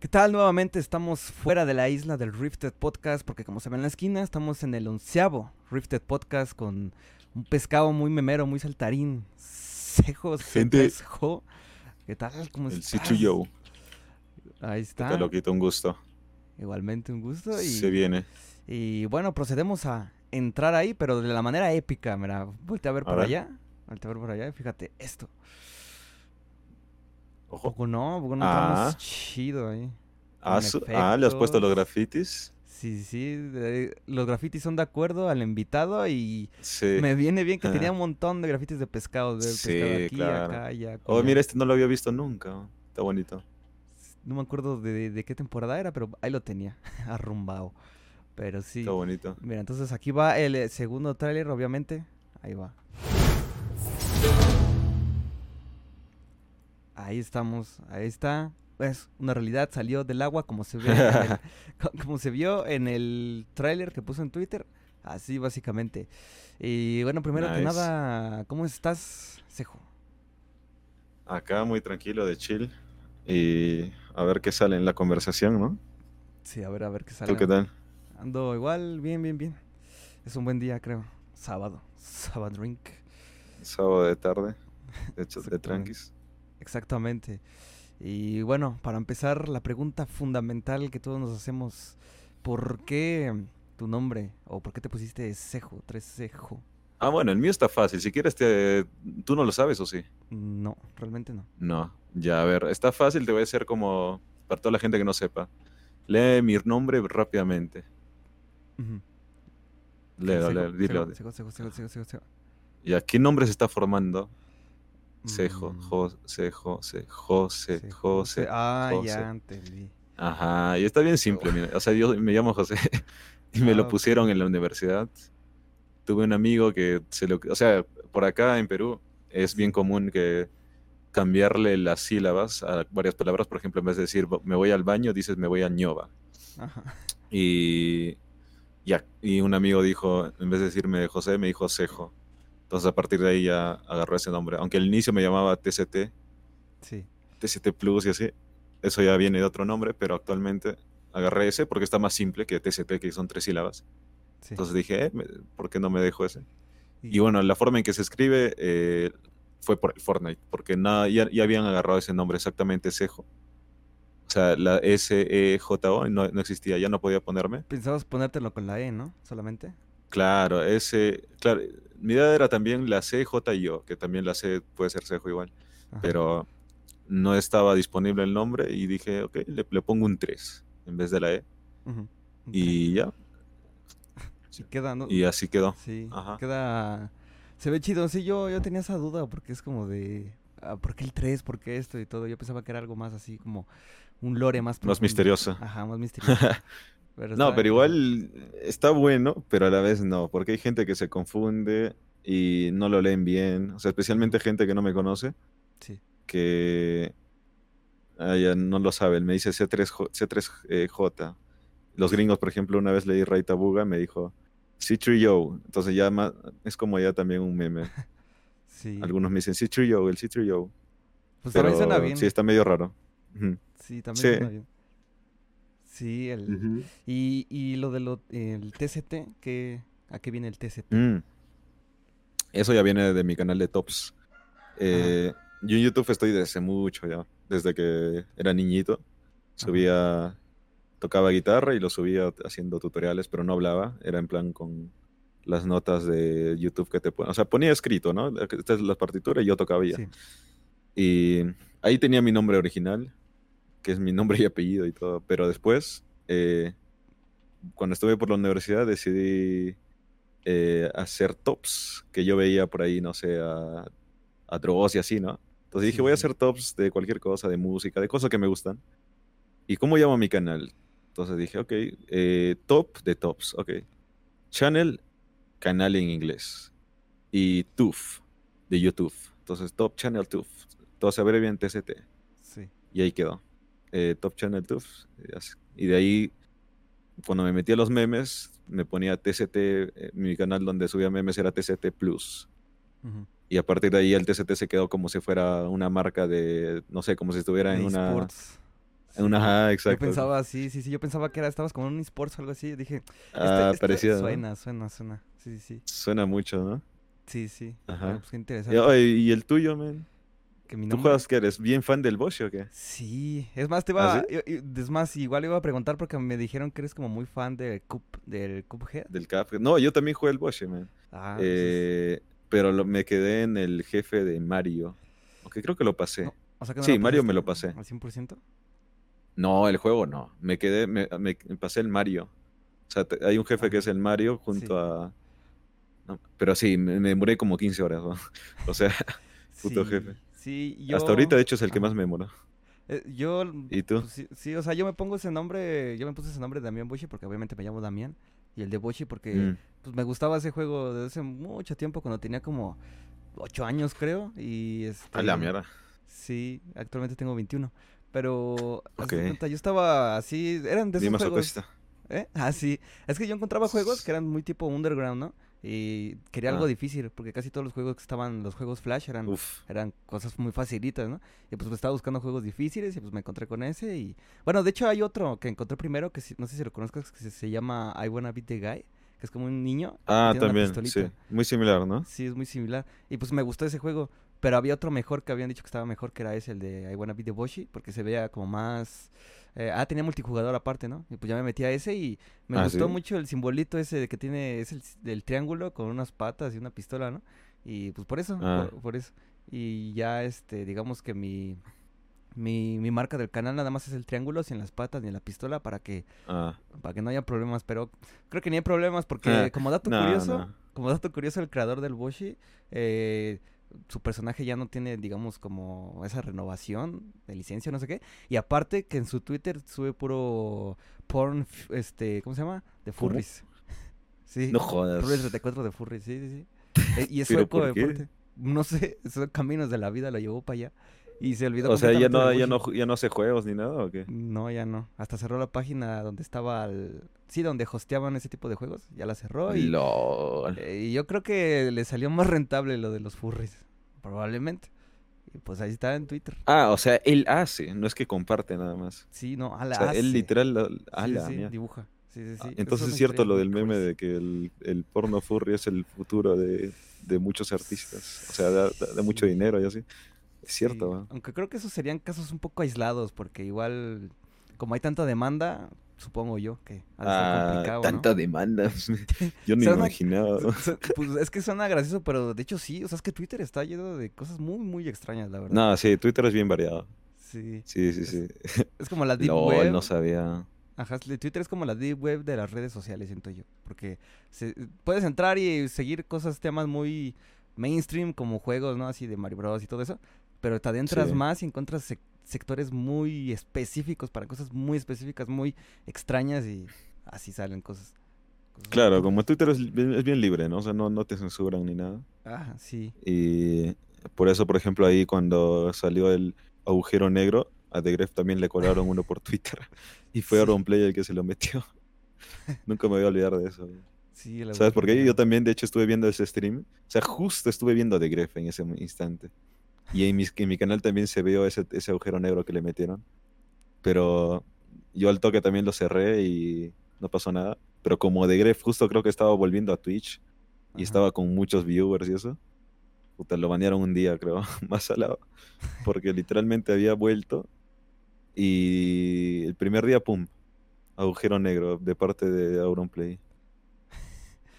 ¿Qué tal? Nuevamente estamos fuera de la isla del Rifted Podcast porque como se ve en la esquina estamos en el onceavo Rifted Podcast con un pescado muy memero, muy saltarín. Cejos, Gente. Jo. ¿Qué tal? ¿Cómo El estás? Sichu Yo. Ahí Te está. lo quito un gusto. Igualmente un gusto. Y, Se viene. y bueno, procedemos a entrar ahí, pero de la manera épica. Mira, voltea a ver A por ver. allá. Voltea a ver por allá y fíjate esto. Ojo. Poco no, poco no Ah. entramos chido ahí. Ah, ah, le has puesto los grafitis. Sí, sí, de- los grafitis son de acuerdo al invitado y Sí. me viene bien que Ajá. tenía un montón de grafitis de pescados, del Sí, pescado aquí, claro. acá, allá. Oh, acullá. mira, este no lo había visto nunca. Está bonito. No me acuerdo de, de qué temporada era, pero ahí lo tenía, arrumbado. Pero sí. Está bonito. Mira, entonces aquí va el eh, segundo tráiler, obviamente. Ahí va. Ahí estamos, ahí está. Es una realidad, salió del agua como se ve, el- co- como se vio en el tráiler que puso en Twitter. Así básicamente. Y bueno, primero que Nice. nada, ¿cómo estás, Cejo? Acá muy tranquilo, de chill. Y a ver qué sale en la conversación, ¿no? Sí, a ver, a ver qué ¿Tú sale. qué tal? Ando igual, bien, bien, bien. Es un buen día, creo. Sábado. Sábado drink. Sábado de tarde. De hecho, de tranquis. Exactamente. Y bueno, para empezar, la pregunta fundamental que todos nos hacemos, ¿por qué tu nombre o por qué te pusiste Cejo, tres Cejo? Ah, bueno, el mío está fácil. Si quieres, te... ¿tú no lo sabes o sí? No, realmente no. No. Ya, a ver, está fácil. Te voy a hacer como para toda la gente que no sepa. Lee mi nombre rápidamente. Ujú. Léelo, Cejo, léelo, dilo. Cejo, Cejo, Cejo, Cejo, Cejo, Cejo. ¿Y qué nombre se está formando? Cejo, Jo, Cejo, Ce- José, Cejo, José. Ah, José. ya entendí. Ajá, y está bien simple, mira. O sea, yo me llamo José y me Ah, lo ok. pusieron en la universidad. Tuve un amigo que se lo... O sea, por acá en Perú es bien común que cambiarle las sílabas a varias palabras. Por ejemplo, en vez de decir me voy al baño, dices me voy a ñova. Ajá. Y, ya, y un amigo dijo, en vez de decirme José, me dijo Cejo. Entonces a partir de ahí ya agarró ese nombre. Aunque al inicio me llamaba TCT, Sí. TCT Plus y así. Eso ya viene de otro nombre, pero actualmente agarré ese porque está más simple que TCT, que son tres sílabas. sí. Entonces dije, eh, ¿por qué no me dejo ese? Y- Y bueno, la forma en que se escribe eh, fue por el Fortnite, porque nada, ya, ya habían agarrado ese nombre exactamente, Cejo. O sea, la S-E-J-O no, no existía, ya no podía ponerme. Pensabas ponértelo con la E, ¿no? Solamente. Claro, ese, claro, mi idea era también la C, J y O, que también la C puede ser Cejo igual, Ajá. pero no estaba disponible el nombre y dije, ok, le, le pongo un 3 en vez de la E y ya, Y queda, ¿no? y así quedó. Sí, Ajá. queda... Se ve chido. Sí, yo, yo tenía esa duda porque es como de... ah, ¿Por qué el 3? ¿Por qué esto y todo? Yo pensaba que era algo más así como un lore más Más profundo. misterioso. Ajá, más misterioso. Pero No, pero igual está bueno, pero a la vez no, porque hay gente que se confunde y no lo leen bien, o sea, especialmente gente que no me conoce, Sí. que ah, ya no lo saben, me dice C3J. C3J. Los gringos, por ejemplo, una vez leí Ray Tabuga, me dijo C3Yo, entonces ya ma- es como ya también un meme. Sí. Algunos me dicen C3Yo, el C3Yo, Pues también suena pero bien. sí está medio raro. Sí, también Sí. suena bien. Sí, el... Y, y lo de lo, el TCT, ¿qué, ¿a qué viene el TCT? Mm. Eso ya viene de mi canal de Tops. Eh, yo en YouTube estoy desde mucho ya, desde que era niñito. Subía, tocaba guitarra y lo subía haciendo tutoriales, pero no hablaba. Era en plan con las notas de YouTube que te ponen. O sea, ponía escrito, ¿no? Esta es la partitura y yo tocaba ya. Sí. Y ahí tenía mi nombre original, que es mi nombre y apellido y todo. Pero después, eh, cuando estuve por la universidad, decidí eh, hacer tops que yo veía por ahí, no sé, a, a Dross y así, ¿no? Entonces dije, Sí, voy a hacer tops de cualquier cosa, de música, de cosas que me gustan. ¿Y cómo llamo mi canal? Entonces dije, ok, eh, top de tops, ok. Channel, canal en inglés. Y TUF, de YouTube. Entonces, Top Channel TUF. Todo se abrevia en TCT. Sí. Y ahí quedó. Eh, Top Channel TUF. y así. Y de ahí, cuando me metí a los memes, me ponía TCT. eh, mi canal donde subía memes era TCT Plus. Y a partir de ahí el TCT se quedó como si fuera una marca de, no sé, como si estuviera en una... esports. Una, ajá, Yo exacto. pensaba, sí, sí, sí, yo pensaba que era, estabas como en un esports o algo así. Dije, este, Ah, este parecía, ¿no? suena, suena, suena. Sí, sí, sí. Suena mucho, ¿no? Sí, sí. Ajá. Bueno, pues qué interesante. ¿y el tuyo, man? Que mi ¿Tú nombre- juegas que eres bien fan del Bosch o qué? Sí, es más, te iba, ¿Ah, es más, igual iba a preguntar porque me dijeron que eres como muy fan de Cup, del Cuphead. Del Cap. No, yo también jugué el Bosch, man. Ah, pues, Eh, pero lo- me quedé en el jefe de Mario. Aunque creo que lo pasé. No, o sea que no sí, lo Mario me lo pasé. ¿Al 100%? No, el juego no. Me quedé, me, me pasé el Mario. O sea, te- hay un jefe que es el Mario junto a... no, pero sí, me, me demoré como 15 horas. O sea, Puto jefe. Sí, yo... hasta ahorita de hecho es el que más me demoró. eh, yo... ¿Y tú? pues, sí, sí, o sea, yo me pongo ese nombre, yo me puse ese nombre de Damián Boshi porque obviamente me llamo Damián. Y el de Boshi porque Mm. pues me gustaba ese juego desde hace mucho tiempo, cuando tenía como 8 años creo. Y este... A la mierda. Sí, actualmente tengo 21. Pero, haz de Ok. cuenta, yo estaba así, eran de esos Dime juegos. ¿Eh? Ah, sí. Es que yo encontraba juegos que eran muy tipo underground, ¿no? Y quería algo difícil, porque casi todos los juegos que estaban, los juegos Flash eran, Uf. eran cosas muy facilitas, ¿no? Y pues me estaba buscando juegos difíciles y pues me encontré con ese y... Bueno, de hecho hay otro que encontré primero, que sí- no sé si lo conozcas, que se, se llama I Wanna Beat the Guy, que es como un niño. Ah, también, sí. Muy similar, ¿no? Sí, es muy similar. Y pues me gustó ese juego. Pero había otro mejor que habían dicho que estaba mejor, que era ese, el de I Wanna Be the Boshi, porque se veía como más... eh, ah, tenía multijugador aparte, ¿no? Y pues ya me metí a ese y me Ah, gustó ¿sí? mucho el simbolito ese de que tiene, es el del triángulo con unas patas y una pistola, ¿no? Y pues por eso, Ah. por, por eso. Y ya, este, digamos que mi, mi, mi marca del canal nada más es el triángulo, sin las patas ni la pistola, para que, Ah, para que no haya problemas. Pero creo que ni hay problemas porque como dato no, curioso... no. Como dato curioso, el creador del Boshi, eh, su personaje ya no tiene, digamos, como esa renovación de licencia, no sé qué. Y aparte que en su Twitter sube puro porn, este, ¿cómo se llama? De ¿Cómo? furries. Sí. no jodas. Furries 34 de furries, sí, sí, sí. Eh, y es ¿Pero sueco, aparte. No sé, son caminos de la vida, lo llevó para allá. Y se olvidó O sea, ya no, ya no, ya no hace juegos ni nada, ¿o qué? No, ya no. Hasta cerró la página donde estaba el... Sí, donde hosteaban ese tipo de juegos. Ya la cerró y... LOL. Eh, y yo creo que le salió más rentable lo de los furries, probablemente. Y pues ahí está en Twitter. Ah, o sea, él hace, no es que comparte nada más. Sí, no, a O sea, él literal, Sí, la sí, mierda. dibuja. Sí, sí, sí. Ah, Es Entonces es cierto lo del meme de que el, el porno furry es el futuro de, de muchos artistas. O sea, da, da- da mucho Sí. dinero y así. Es cierto, Sí, ¿va? Aunque creo que esos serían casos un poco aislados, porque igual, como hay tanta demanda, supongo yo que ha de Ah, complicado, ¿no? tanta demanda. Yo ni Suena- imaginaba. Pues es que suena gracioso, pero de hecho sí, o sea, es que Twitter está lleno de cosas muy, muy extrañas, la verdad. No, sí, Twitter es bien variado. Sí. Sí, sí, sí. Es como la Deep Web. no sabía. Ajá, Twitter es como la deep web de las redes sociales, siento yo. Porque se- puedes entrar y seguir cosas, temas muy mainstream, como juegos, ¿no? Así de Mario Bros. y todo eso. Pero te adentras Sí. más y encuentras sec- sectores muy específicos para cosas muy específicas, muy extrañas y así salen cosas. cosas Claro, muy- como Twitter es, bien- es bien libre, ¿no? O sea, no, no te censuran ni nada. Ah, sí. Y por eso, por ejemplo, ahí cuando salió el agujero negro, a The Gref también le colaron uno por Twitter. Y fue Sí. Auronplay el que se lo metió. Nunca me voy a olvidar de eso. Sí, ¿Sabes por qué? Yo también, de hecho, estuve viendo ese stream. O sea, justo estuve viendo a The Gref en ese instante. Y en, mis- en mi canal también se vio ese, ese agujero negro que le metieron. Pero yo al toque también lo cerré y no pasó nada. Pero como The Gref justo creo que estaba volviendo a Twitch y Ajá. estaba con muchos viewers y eso. Puta, lo banearon un día, creo, más al lado. Porque literalmente había vuelto y el primer día, pum, agujero negro de parte de Auronplay.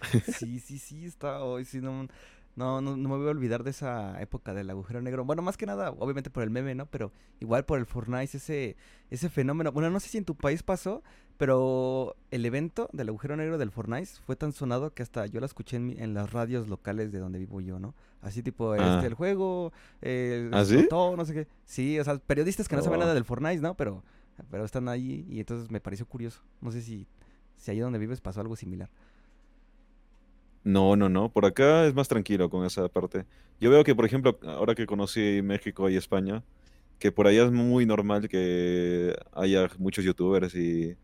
Sí, sí, sí, está hoy, sí, no, no, no, no me voy a olvidar de esa época del agujero negro. Bueno, más que nada, obviamente por el meme, ¿no? Pero igual por el Fortnite, ese, ese fenómeno. Bueno, no sé si en tu país pasó, pero el evento del agujero negro del Fortnite fue tan sonado que hasta yo la escuché en, mi- en las radios locales de donde vivo yo, ¿no? Así tipo, Ah. este, el juego, eh, ¿Ah, sí? explotó, no sé qué. Sí, o sea, periodistas que no saben Oh. nada del Fortnite, ¿no? Pero, pero están ahí y entonces me pareció curioso. No sé si, si ahí donde vives pasó algo similar. No, no, no. Por acá es más tranquilo con esa parte. Yo veo que, por ejemplo, ahora que conocí México y España, que por allá es muy normal que haya muchos youtubers y,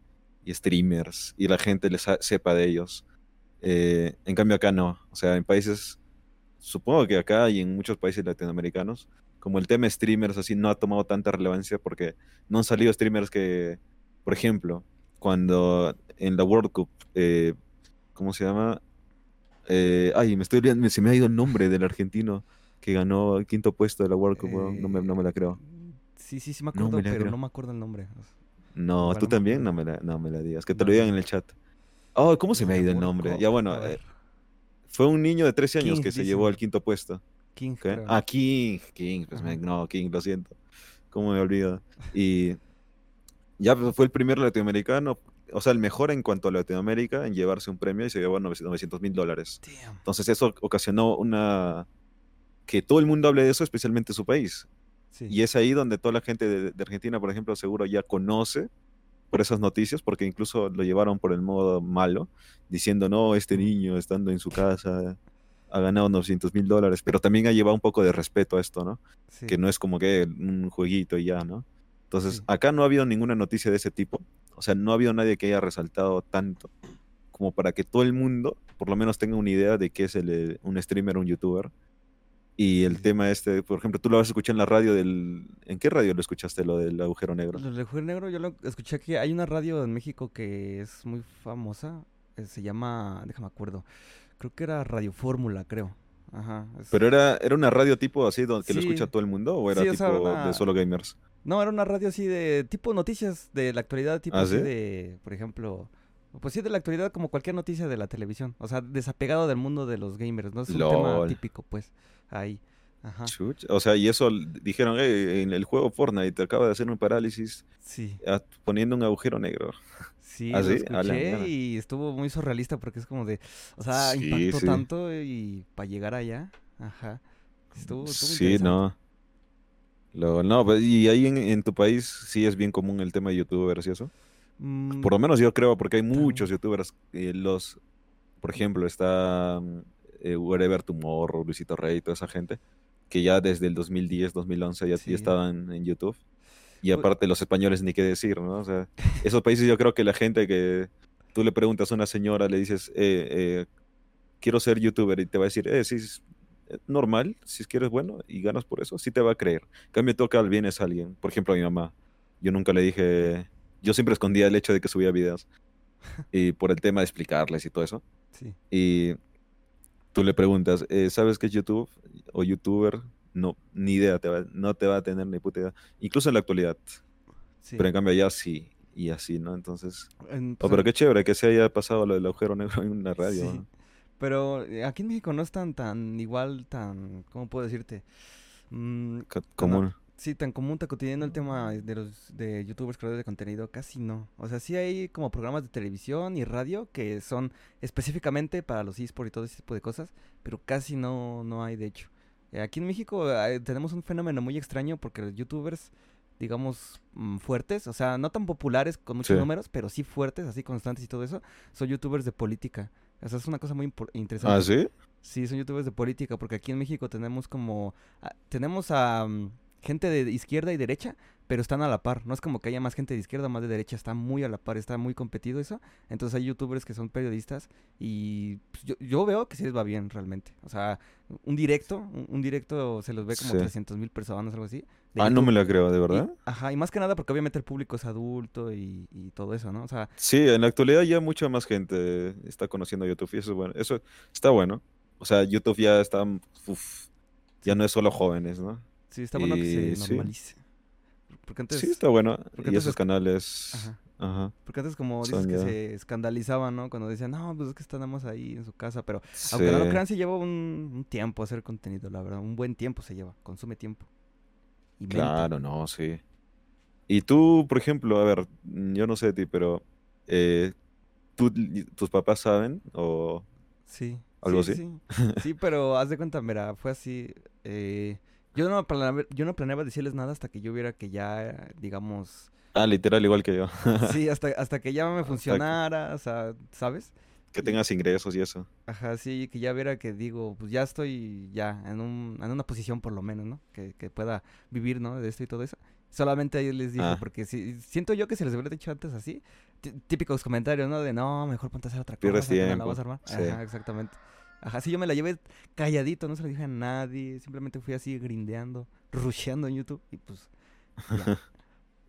streamers y la gente les sepa de ellos. Eh, en cambio acá no. O sea, en países, supongo que acá y en muchos países latinoamericanos, como el tema streamers así no ha tomado tanta relevancia porque no han salido streamers que, por ejemplo, cuando en la World Cup, eh, ¿cómo se llama? Eh, ay, me estoy olvidando, se me ha ido el nombre del argentino que ganó el quinto puesto de la World Cup, no, me, no me la creo. Sí, sí, sí No me acuerdo, me la pero creo. no me acuerdo el nombre. No, tú no me también no me la, no me la digas, que te No, lo digan no. en el chat. Oh, ¿cómo se me ha ido el nombre? Cup, Ya bueno, eh, fue un niño de 13 años King, que se llevó al quinto puesto. King. Ah, King, King, pues me- no, King, lo siento. ¿Cómo me olvido? Y ya pues, fue el primer latinoamericano, o sea, el mejor en cuanto a Latinoamérica en llevarse un premio y se llevó 900 mil dólares. Entonces eso ocasionó una... que todo el mundo hable de eso, especialmente su país. Sí. Y es ahí donde toda la gente de, de Argentina, por ejemplo, seguro ya conoce por esas noticias, porque incluso lo llevaron por el modo malo, diciendo, no, este niño estando en su casa ha ganado 900 mil dólares, pero también ha llevado un poco de respeto a esto, ¿no? sí. Que no es como que un jueguito y ya, ¿no? Entonces, Sí. acá no ha habido ninguna noticia de ese tipo, o sea, no ha habido nadie que haya resaltado tanto como para que todo el mundo, por lo menos, tenga una idea de qué es el, un streamer, un youtuber. Y el Sí. tema este, por ejemplo, tú lo vas a escuchar en la radio del... ¿En qué radio lo escuchaste lo del agujero negro? Lo del Juez Negro, yo lo escuché aquí. Hay una radio en México que es muy famosa. eh, Se llama, déjame acuerdo. Creo que era Radio Fórmula, creo. Ajá. es- ¿Pero era, era una radio tipo así donde que lo escucha todo el mundo o era Sí, o tipo sea, una- de solo gamers? No, era una radio así de tipo noticias de la actualidad, tipo ¿Ah, así sí? de, por ejemplo, pues sí de la actualidad como cualquier noticia de la televisión, o sea, desapegado del mundo de los gamers, no es un tema típico, pues, ahí, ajá, Chuch. O sea, y eso dijeron, "Ey, en el juego Fortnite acaba de hacer un parálisis sí, poniendo un agujero negro. sí, ¿Ah, lo sí? Escuché y estuvo muy surrealista porque es como de, o sea, Sí, impactó tanto y para llegar allá, ajá, estuvo, estuvo Sí, no. Lo- no, pues, y ahí en, en tu país sí es bien común el tema de youtubers y eso. Mm, Por lo menos yo creo, porque hay muchos youtubers. eh, los, por ejemplo, está mm, eh, Wherever Tomorrow, Luisito Rey, toda esa gente, que ya desde el 2010, 2011 ya, ya Sí. estaban en YouTube. Y aparte los españoles ni qué decir, ¿no? O sea, esos países yo creo que la gente que tú le preguntas a una señora, le dices, eh, eh, quiero ser youtuber, y te va a decir, eh, sí, normal, si es que eres bueno y ganas por eso, sí te va a creer. En cambio, toca al vienes a alguien, por ejemplo, a mi mamá. Yo nunca le dije, yo siempre escondía el hecho de que subía videos y por el tema de explicarles y todo eso. sí, Y tú le preguntas, eh, ¿sabes qué es YouTube o youtuber? No, ni idea, te va- no te va a tener ni puta idea. Incluso en la actualidad. sí. Pero en cambio allá sí, y así, ¿no? Entonces... En- Oh, pero qué chévere que se haya pasado lo del agujero negro en una radio. Sí. ¿no? Pero eh, aquí en México no es tan, tan igual, tan, ¿cómo puedo decirte? Mm, Co- Común. sí, tan común, tan cotidiano el tema de los de youtubers creadores de contenido, casi no. O sea, sí hay como programas de televisión y radio que son específicamente para los esports y todo ese tipo de cosas, pero casi no, no hay de hecho. Eh, aquí en México eh, tenemos un fenómeno muy extraño porque los youtubers, digamos, mm, fuertes, o sea, no tan populares con muchos Sí. números, pero sí fuertes, así constantes y todo eso, son youtubers de política. O sea, es una cosa muy interesante. ¿Ah, sí? Sí, son youtubers de política, porque aquí en México tenemos como... ah, tenemos a mm, gente de izquierda y derecha, pero están a la par. No es como que haya más gente de izquierda, más de derecha, está muy a la par, está muy competido eso. Entonces hay youtubers que son periodistas y pues, yo, yo veo que sí les va bien realmente. O sea, un directo, un, un directo se los ve como Sí. 300 mil personas, algo así. Ah, no me la creo, ¿de Y- verdad? ajá, y más que nada porque obviamente el público es adulto y, y todo eso, ¿no? O sea, Sí, en la actualidad ya mucha más gente está conociendo YouTube y eso es bueno. Eso está bueno. O sea, YouTube ya está... uf, ya no es solo jóvenes, ¿no? Sí, está bueno que se sí. normalice. Porque antes... sí, está bueno. porque Y antes esos es- canales... Ajá. Ajá. Porque antes como dices Son que ya- se escandalizaban, ¿no? Cuando decían, no, pues es que estamos ahí en su casa, pero aunque no lo Sí. crean, se lleva un, un tiempo hacer contenido, la verdad, un buen tiempo se lleva, consume tiempo. Y mente. Claro, no, sí. Y tú, por ejemplo, a ver, yo no sé de ti, pero eh, ¿tú, tus papás saben o Sí. algo sí, así? Sí, sí, pero haz de cuenta, mira, fue así, eh, yo no, planeaba, yo no planeaba decirles nada hasta que yo viera que ya, digamos, Ah, literal, igual que yo. sí, hasta, hasta que ya me funcionara, o sea, ¿sabes? Que tengas ingresos y eso. Ajá, sí, que ya viera que digo, pues ya estoy ya en, un, en una posición por lo menos, ¿no? Que, que pueda vivir, ¿no? De esto y todo eso. Solamente ahí les dije, Ah. porque si, siento yo que se les hubiera dicho antes así, tí- típicos comentarios, ¿no? De no, mejor ponte a hacer otra cosa, no la vas a armar. sí. Ajá, exactamente. Ajá, sí, yo me la llevé calladito, no se lo dije a nadie. Simplemente fui así grindeando, rusheando en YouTube y pues.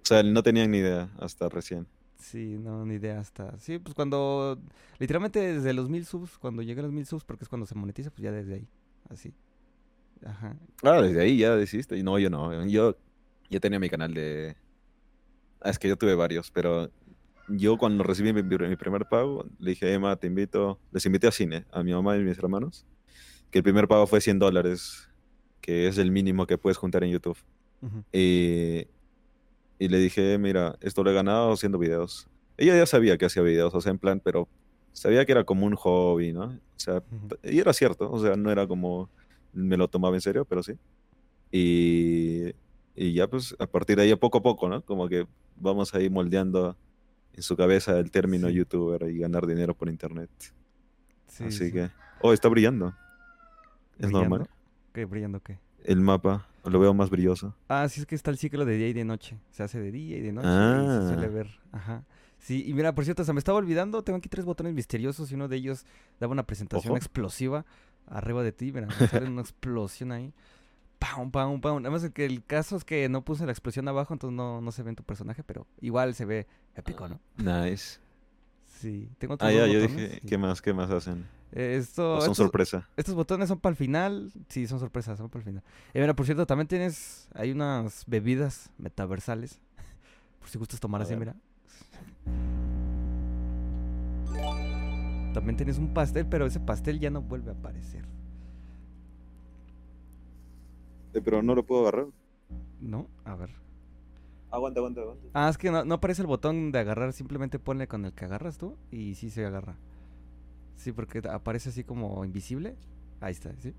O sea, no tenían ni idea hasta recién. Sí, no, ni idea hasta. Sí, pues cuando. Literalmente desde los mil subs, cuando llegué a los mil subs, porque es cuando se monetiza, pues ya desde ahí. Así. Ajá. Ah, desde ahí ya decidiste. Y No, yo no. Yo, yo tenía mi canal de... Ah, es que yo tuve varios, pero yo cuando recibí mi, mi primer pago, le dije, Emma, te invito, les invité a cine, a mi mamá y mis hermanos, que el primer pago fue 100 dólares, que es el mínimo que puedes juntar en YouTube. Y, y le dije, mira, esto lo he ganado haciendo videos. Ella ya sabía que hacía videos, o sea, en plan, pero sabía que era como un hobby, ¿no? O sea, y era cierto, o sea, no era como me lo tomaba en serio, pero sí. Y, y ya pues a partir de ahí poco a poco, ¿no? Como que vamos ahí moldeando en su cabeza el término Sí. youtuber y ganar dinero por internet. Sí, Así sí. que, oh, está brillando. Es ¿Brillando? normal. ¿Qué? ¿Brillando qué? El mapa lo veo más brilloso. Ah, sí, es que está el ciclo de día y de noche. Se hace de día y de noche y se suele Ah. ver. Ajá. Sí, y mira, por cierto, se me estaba olvidando, tengo aquí tres botones misteriosos y uno de ellos daba una presentación Ojo. explosiva arriba de ti, mira, sale una explosión ahí. Pam, pam, pam. Nada más que el caso es que no puse la explosión abajo, entonces no, no se ve en tu personaje, pero igual se ve épico, ¿no? Nice. Sí, tengo Ah, ya, yo dije. ¿qué más? ¿Qué más hacen? Eh, Esto, ¿O son estos- sorpresa? estos botones son para el final. Sí, son sorpresas, son para el final. Y mira, por cierto, también tienes. Hay unas bebidas metaversales. Por si gustas tomar A así, ver. mira. También tienes un pastel, pero ese pastel ya no vuelve a aparecer. Eh, pero no lo puedo agarrar. ¿No? A ver. Aguanta, aguanta, aguanta. Ah, es que no, no aparece el botón de agarrar. Simplemente ponle con el que agarras tú y sí se agarra. Sí, porque aparece así como invisible. Ahí está, ¿sí?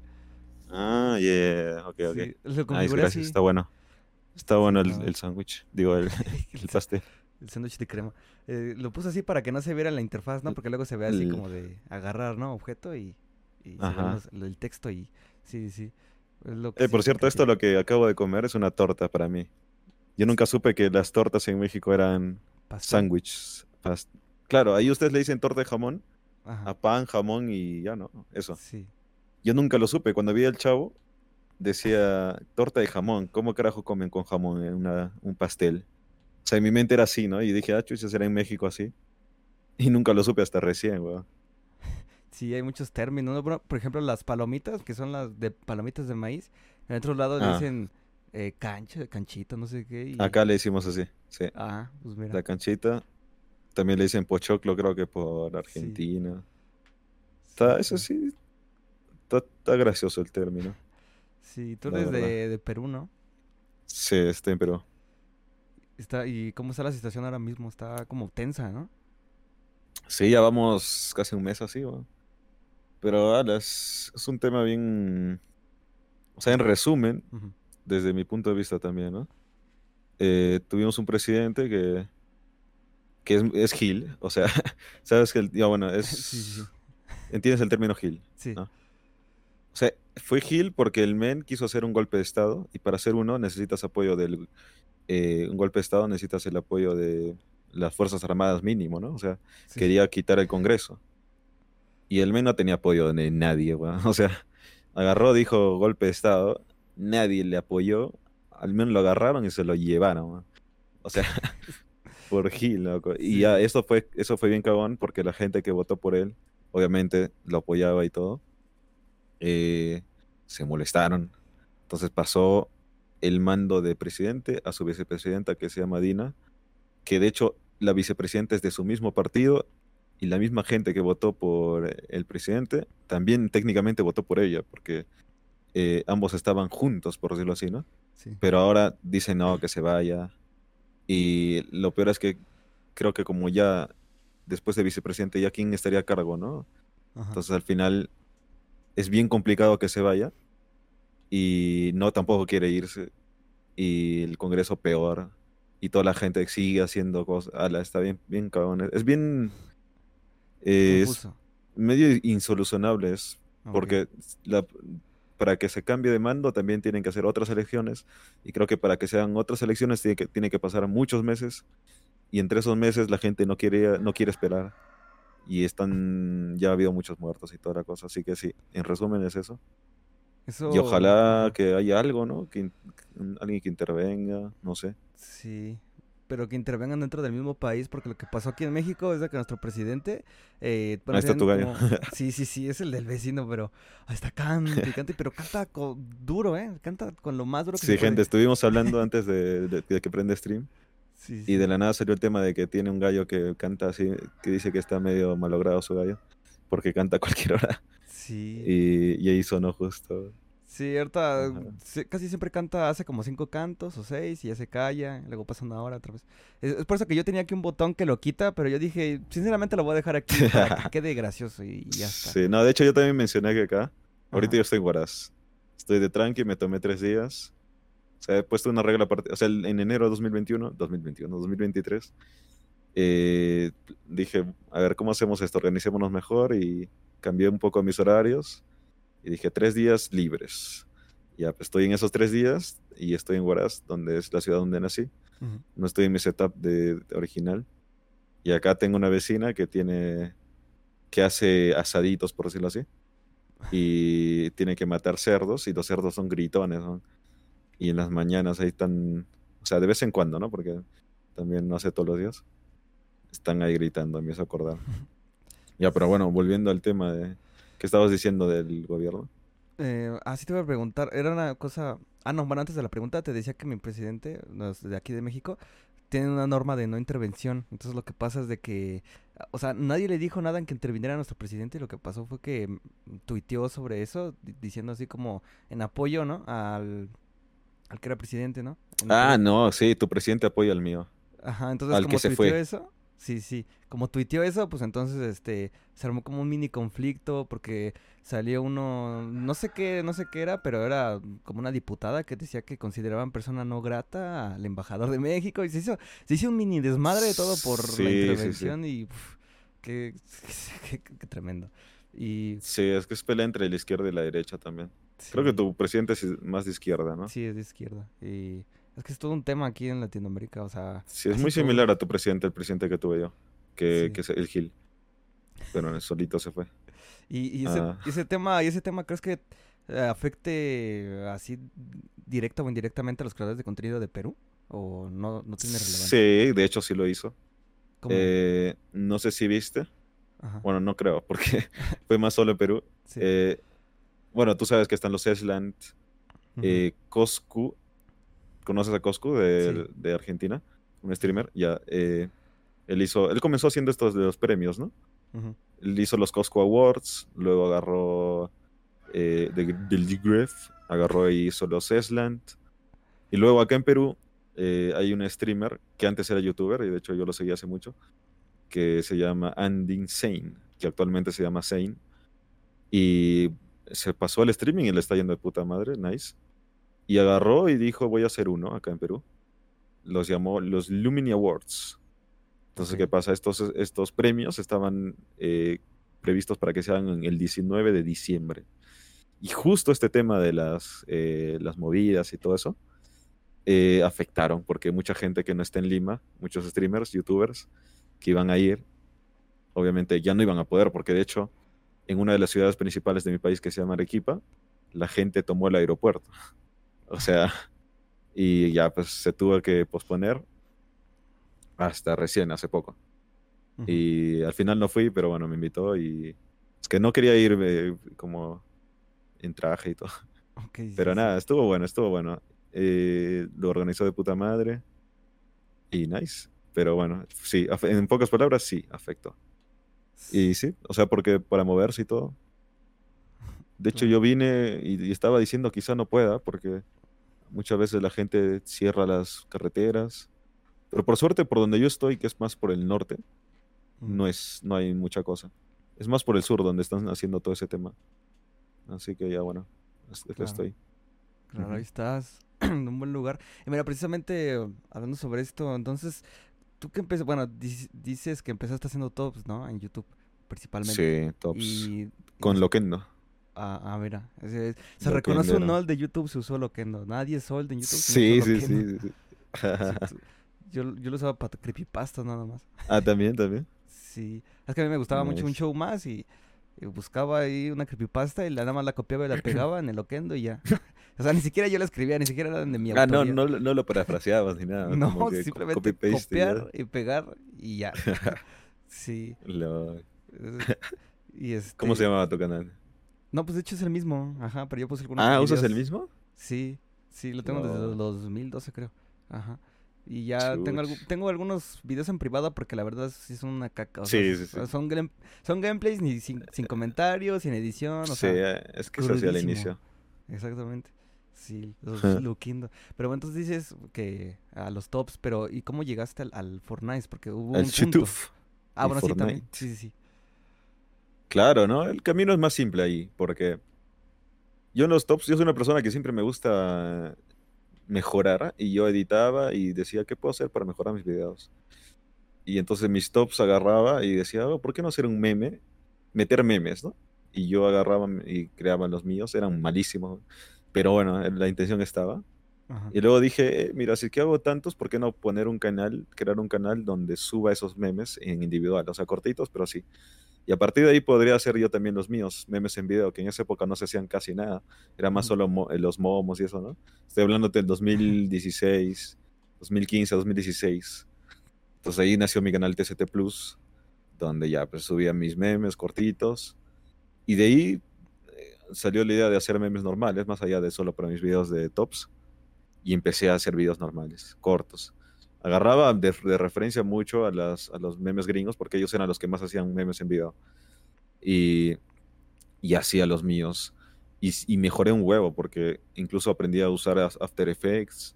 Ah, yeah, ok, ok. Sí, lo Nice, configuré gracias, así. está bueno. Está bueno el, el sándwich, digo, el, El el pastel. El sándwich de crema. Eh, lo puse así para que no se viera la interfaz, ¿no? Porque luego se ve así como de agarrar, ¿no? Objeto y, y se ve Ajá. los- el texto y... Sí, sí, sí. Es lo que Eh, por cierto, esto lo que acabo de comer es una torta para mí. Yo nunca supe que las tortas en México eran sándwiches. Claro, ahí ustedes le dicen torta de jamón, Ajá. a pan, jamón y ya no, eso. Sí. Yo nunca lo supe. Cuando vi al chavo, decía torta de jamón. ¿Cómo carajo comen con jamón en una, un pastel? O sea, en mi mente era así, ¿no? Y dije, ah, chucha, será en México así. Y nunca lo supe hasta recién, weón. Sí, hay muchos términos. ¿no? Por ejemplo, las palomitas, que son las de palomitas de maíz. En otros lados Ah. dicen eh, cancha, canchito, no sé qué. y- Acá le decimos así, sí. Ah, pues mira. La canchita. También le dicen pochoclo, creo que por Argentina. Está, eso sí. Está, está gracioso el término. Sí, tú eres de, de Perú, ¿no? Sí, este, pero. Está, ¿Y cómo está la situación ahora mismo? Está como tensa, ¿no? Sí, ya vamos casi un mes así, weón. Pero ala, es, un tema bien. O sea, en resumen, desde mi punto de vista también, ¿no? Eh, tuvimos un presidente que. que es, es Gil. O sea, sabes que el. Ya, bueno, es. Sí, sí, sí. ¿Entiendes el término Gil? Sí. ¿no? O sea, fue Gil porque el men quiso hacer un golpe de Estado y para hacer uno necesitas apoyo del... eh, un golpe de Estado necesitas el apoyo de las Fuerzas Armadas mínimo, ¿no? O sea, sí, quería quitar el Congreso. Y el men no tenía apoyo de nadie, weón. O sea, agarró, dijo golpe de Estado, nadie le apoyó, al menos lo agarraron y se lo llevaron, weón. O sea, por Gil, loco. Y Sí. ya, eso fue, eso fue bien cagón porque la gente que votó por él, obviamente lo apoyaba y todo, eh, se molestaron. Entonces pasó el mando de presidente a su vicepresidenta que se llama Dina, que de hecho la vicepresidenta es de su mismo partido y la misma gente que votó por el presidente también técnicamente votó por ella, porque eh, ambos estaban juntos, por decirlo así, ¿no? sí. Pero ahora dicen no, que se vaya. Y lo peor es que creo que como ya después de vicepresidente, ya quién estaría a cargo, ¿no? Ajá. Entonces al final es bien complicado que se vaya y no tampoco quiere irse y el Congreso peor y toda la gente sigue haciendo cosas. Ala, está bien, bien cabrón. Es bien... es medio insolucionable, es Ok. porque la- para que se cambie de mando también tienen que hacer otras elecciones y creo que para que sean otras elecciones tiene que, tiene que pasar muchos meses y entre esos meses la gente no quiere, no quiere esperar y están, ya ha habido muchos muertos y toda la cosa, así que sí, en resumen es eso. Eso... Y ojalá que haya algo, ¿no? Que, alguien que intervenga, no sé. Sí, pero que intervengan dentro del mismo país, porque lo que pasó aquí en México es de que nuestro presidente... Eh, bueno, Ahí está tu gallo. como- Sí, sí, sí, es el del vecino, pero ahí está canta y canta, pero canta duro, ¿eh? Canta con lo más duro que Sí, se puede. gente, estuvimos hablando antes de, de- de que prende stream Sí, y de la nada salió el tema de que tiene un gallo que canta así, que dice que está medio malogrado su gallo, porque canta a cualquier hora. Sí, Y, y ahí sonó justo. Sí, ahorita Ajá. se- casi siempre canta, hace como cinco cantos o seis y ya se calla, luego pasa una hora otra vez. Es, es por eso que yo tenía aquí un botón que lo quita, pero yo dije, sinceramente lo voy a dejar aquí para que quede gracioso y, y ya está. Sí, no, de hecho yo también mencioné que acá, ahorita Ajá. yo estoy en Huaraz. Estoy de tranqui, me tomé tres días. O sea, he puesto una regla. O sea, en enero de 2021, 2021, 2023, eh, dije, a ver, ¿cómo hacemos esto? Organicémonos mejor y cambié un poco mis horarios. Y dije, tres días libres. Ya, pues estoy en esos tres días y estoy en Huaraz, donde es la ciudad donde nací. Ujú. No estoy en mi setup de, de original. Y acá tengo una vecina que tiene, que hace asaditos, por decirlo así. Y tiene que matar cerdos y los cerdos son gritones, ¿no? Y en las mañanas ahí están, o sea, de vez en cuando, ¿no? Porque también no hace todos los días. Están ahí gritando, me hizo acordar. Ya, pero bueno, volviendo al tema de, ¿qué estabas diciendo del gobierno? Eh, ah, sí te voy a preguntar, era una cosa... Ah, no, bueno, antes de la pregunta te decía que mi presidente, de aquí de México, tiene una norma de no intervención. Entonces lo que pasa es de que, ah, o sea, nadie le dijo nada en que interviniera nuestro presidente y lo que pasó fue que mm, tuiteó sobre eso, di- diciendo así como en apoyo, ¿no? Al, al que era presidente, ¿no? En Ah, no, sí, tu presidente apoya al mío. Ajá, entonces al como que se tuiteó fue. eso, sí, sí, como tuiteó eso, pues entonces este se armó como un mini conflicto porque salió uno, no sé qué, no sé qué era, pero era como una diputada que decía que consideraban persona no grata al embajador de México y se hizo, se hizo un mini desmadre de todo por Sí, la sí, sí. intervención y uf, qué, qué- qué tremendo. Y Sí, es que es pelea entre la izquierda y la derecha también. Creo que tu presidente es más de izquierda, ¿no? sí es de izquierda y es que es todo un tema aquí en Latinoamérica, o sea, Sí, es muy todo- similar a tu presidente, el presidente que tuve yo, que, Sí. que es el Gil. Pero él solito se fue. Y, y ese, Ah. y ese tema, y ese tema, ¿crees que eh, afecte así directa o indirectamente a los creadores de contenido de Perú? ¿O no, no tiene relevancia? Sí, de hecho sí lo hizo. ¿Cómo? Eh, no sé si viste. Ajá, Bueno, no creo, porque fue más solo en Perú. sí. Eh, bueno, tú sabes que están los Esland, eh, Coscu. ¿Conoces a Coscu de, Sí. de Argentina? Un streamer. Ya, eh, él hizo, él comenzó haciendo estos de los premios, ¿no? Ujú. Él hizo los Cosco Awards, luego agarró eh, de- del Digref, agarró y hizo los Esland. Y luego acá en Perú eh, hay un streamer que antes era youtuber, y de hecho yo lo seguí hace mucho, que se llama Andy Insane, que actualmente se llama Sane. Y se pasó al streaming y le está yendo de puta madre, nice. Y agarró y dijo, voy a hacer uno acá en Perú. Los llamó los Lumini Awards. Entonces. ¿qué pasa? Estos, estos premios estaban eh, previstos para que se hagan el 19 de diciembre. Y justo este tema de las, eh, las movidas y todo eso eh, afectaron, porque mucha gente que no está en Lima, muchos streamers, youtubers, que iban a ir, obviamente ya no iban a poder, porque de hecho, en una de las ciudades principales de mi país que se llama Arequipa, la gente tomó el aeropuerto. O sea, y ya pues se tuvo que posponer hasta recién, hace poco. Ujú. Y al final no fui, pero bueno, me invitó y es que no quería ir eh, como en traje y todo. Ok, sí, Pero sí. nada, estuvo bueno, estuvo bueno. Eh, lo organizó de puta madre y nice. Pero bueno, sí, en pocas palabras, sí, afectó. Y sí, o sea, porque para moverse y todo. De hecho, yo vine y, y estaba diciendo quizá no pueda, porque muchas veces la gente cierra las carreteras. Pero por suerte, por donde yo estoy, que es más por el norte, Ujú. no es, no hay mucha cosa. Es más por el sur donde están haciendo todo ese tema. Así que ya bueno, Claro. estoy. Claro, ahí estás, en un buen lugar. Y mira, precisamente hablando sobre esto, entonces, tú que empezaste, bueno, dic- dices que empezaste haciendo tops, ¿no? En YouTube, principalmente. Sí, tops. Y, y Con nos- Loquendo. Ah, ah, mira, se Loquendo reconoce un nol de YouTube se usó Loquendo. Nadie es de YouTube. si no Sí, usó sí, sí, Loquendo. sí, sí. Sí, tú- yo, yo lo usaba para creepypastas nada más. ah, también, también. Sí, es que a mí me gustaba mucho un show más y, y buscaba ahí una creepypasta y la nada más la copiaba y la pegaba en el Oquendo y ya. O sea, ni siquiera yo la escribía, ni siquiera era de mi Ah, no, autoría. no, lo- no lo parafraseabas ni nada. No, simplemente y copiar y pegar y ya. sí. Lo- es- Y este... ¿Cómo se llamaba tu canal? No, pues de hecho es el mismo. Ajá, pero yo puse algunos Ah, ¿usas el videos. mismo? Sí, sí, lo tengo desde los 2012 creo. Ajá. Y ya tengo, Chuch. tengo algunos videos en privado porque la verdad sí son una caca. o Sí, sea, sí, s- sí. Son, son gameplays ni sin, sin comentarios, sin edición, o sí, sea, eh, es que se hacía al inicio. exactamente. Sí, los. Luquindo. Pero bueno, entonces dices que a los tops, pero ¿y cómo llegaste al, al Fortnite? Porque hubo El un punto. Ah, bueno, sí, también. Sí, sí, sí. Claro, ¿no? El camino es más simple ahí, porque yo en los tops, yo soy una persona que siempre me gusta mejorar y yo editaba y decía, ¿qué puedo hacer para mejorar mis videos? Y entonces mis tops agarraba y decía, "Oh, ¿por qué no hacer un meme? Meter memes, ¿no? Y yo agarraba y creaba los míos, eran malísimos, pero bueno, la intención estaba. Ajá. Y luego dije, "Eh, mira, si es que hago tantos, ¿por qué no poner un canal, crear un canal donde suba esos memes en individual? O sea, cortitos, pero sí. Y a partir de ahí podría hacer yo también los míos, memes en video, que en esa época no se hacían casi nada. Era más solo mo- eh, los momos y eso, ¿no? Estoy hablando del 2016, 2015, 2016. Entonces ahí nació mi canal TCT Plus, donde ya pues subía mis memes cortitos. Y de ahí eh, salió la idea de hacer memes normales, más allá de solo para mis videos de tops. Y empecé a hacer videos normales, cortos. Agarraba de, de referencia mucho a, las, a los memes gringos, porque ellos eran los que más hacían memes en video. Y, y hacía los míos. Y, y mejoré un huevo, porque incluso aprendí a usar After Effects.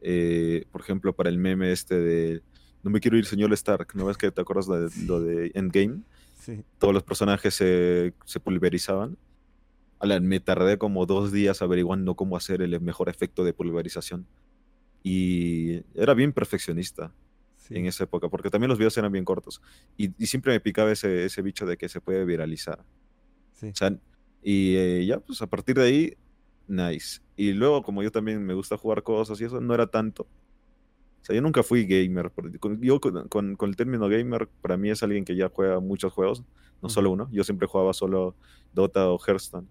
eh, por ejemplo, para el meme este de No me quiero ir, señor Stark. ¿No ves que te acuerdas de, lo de Endgame? Sí. todos los personajes se, se pulverizaban. Me tardé como dos días averiguando cómo hacer el mejor efecto de pulverización. Y era bien perfeccionista sí. en esa época, porque también los videos eran bien cortos. Y, y siempre me picaba ese, ese bicho de que se puede viralizar. sí. O sea, y eh, ya, pues a partir de ahí, nice. Y luego, como yo también me gusta jugar cosas y eso, no era tanto. O sea, yo nunca fui gamer. Yo con, con- con el término gamer, para mí es alguien que ya juega muchos juegos, no Ujú. solo uno. Yo siempre jugaba solo Dota o Hearthstone.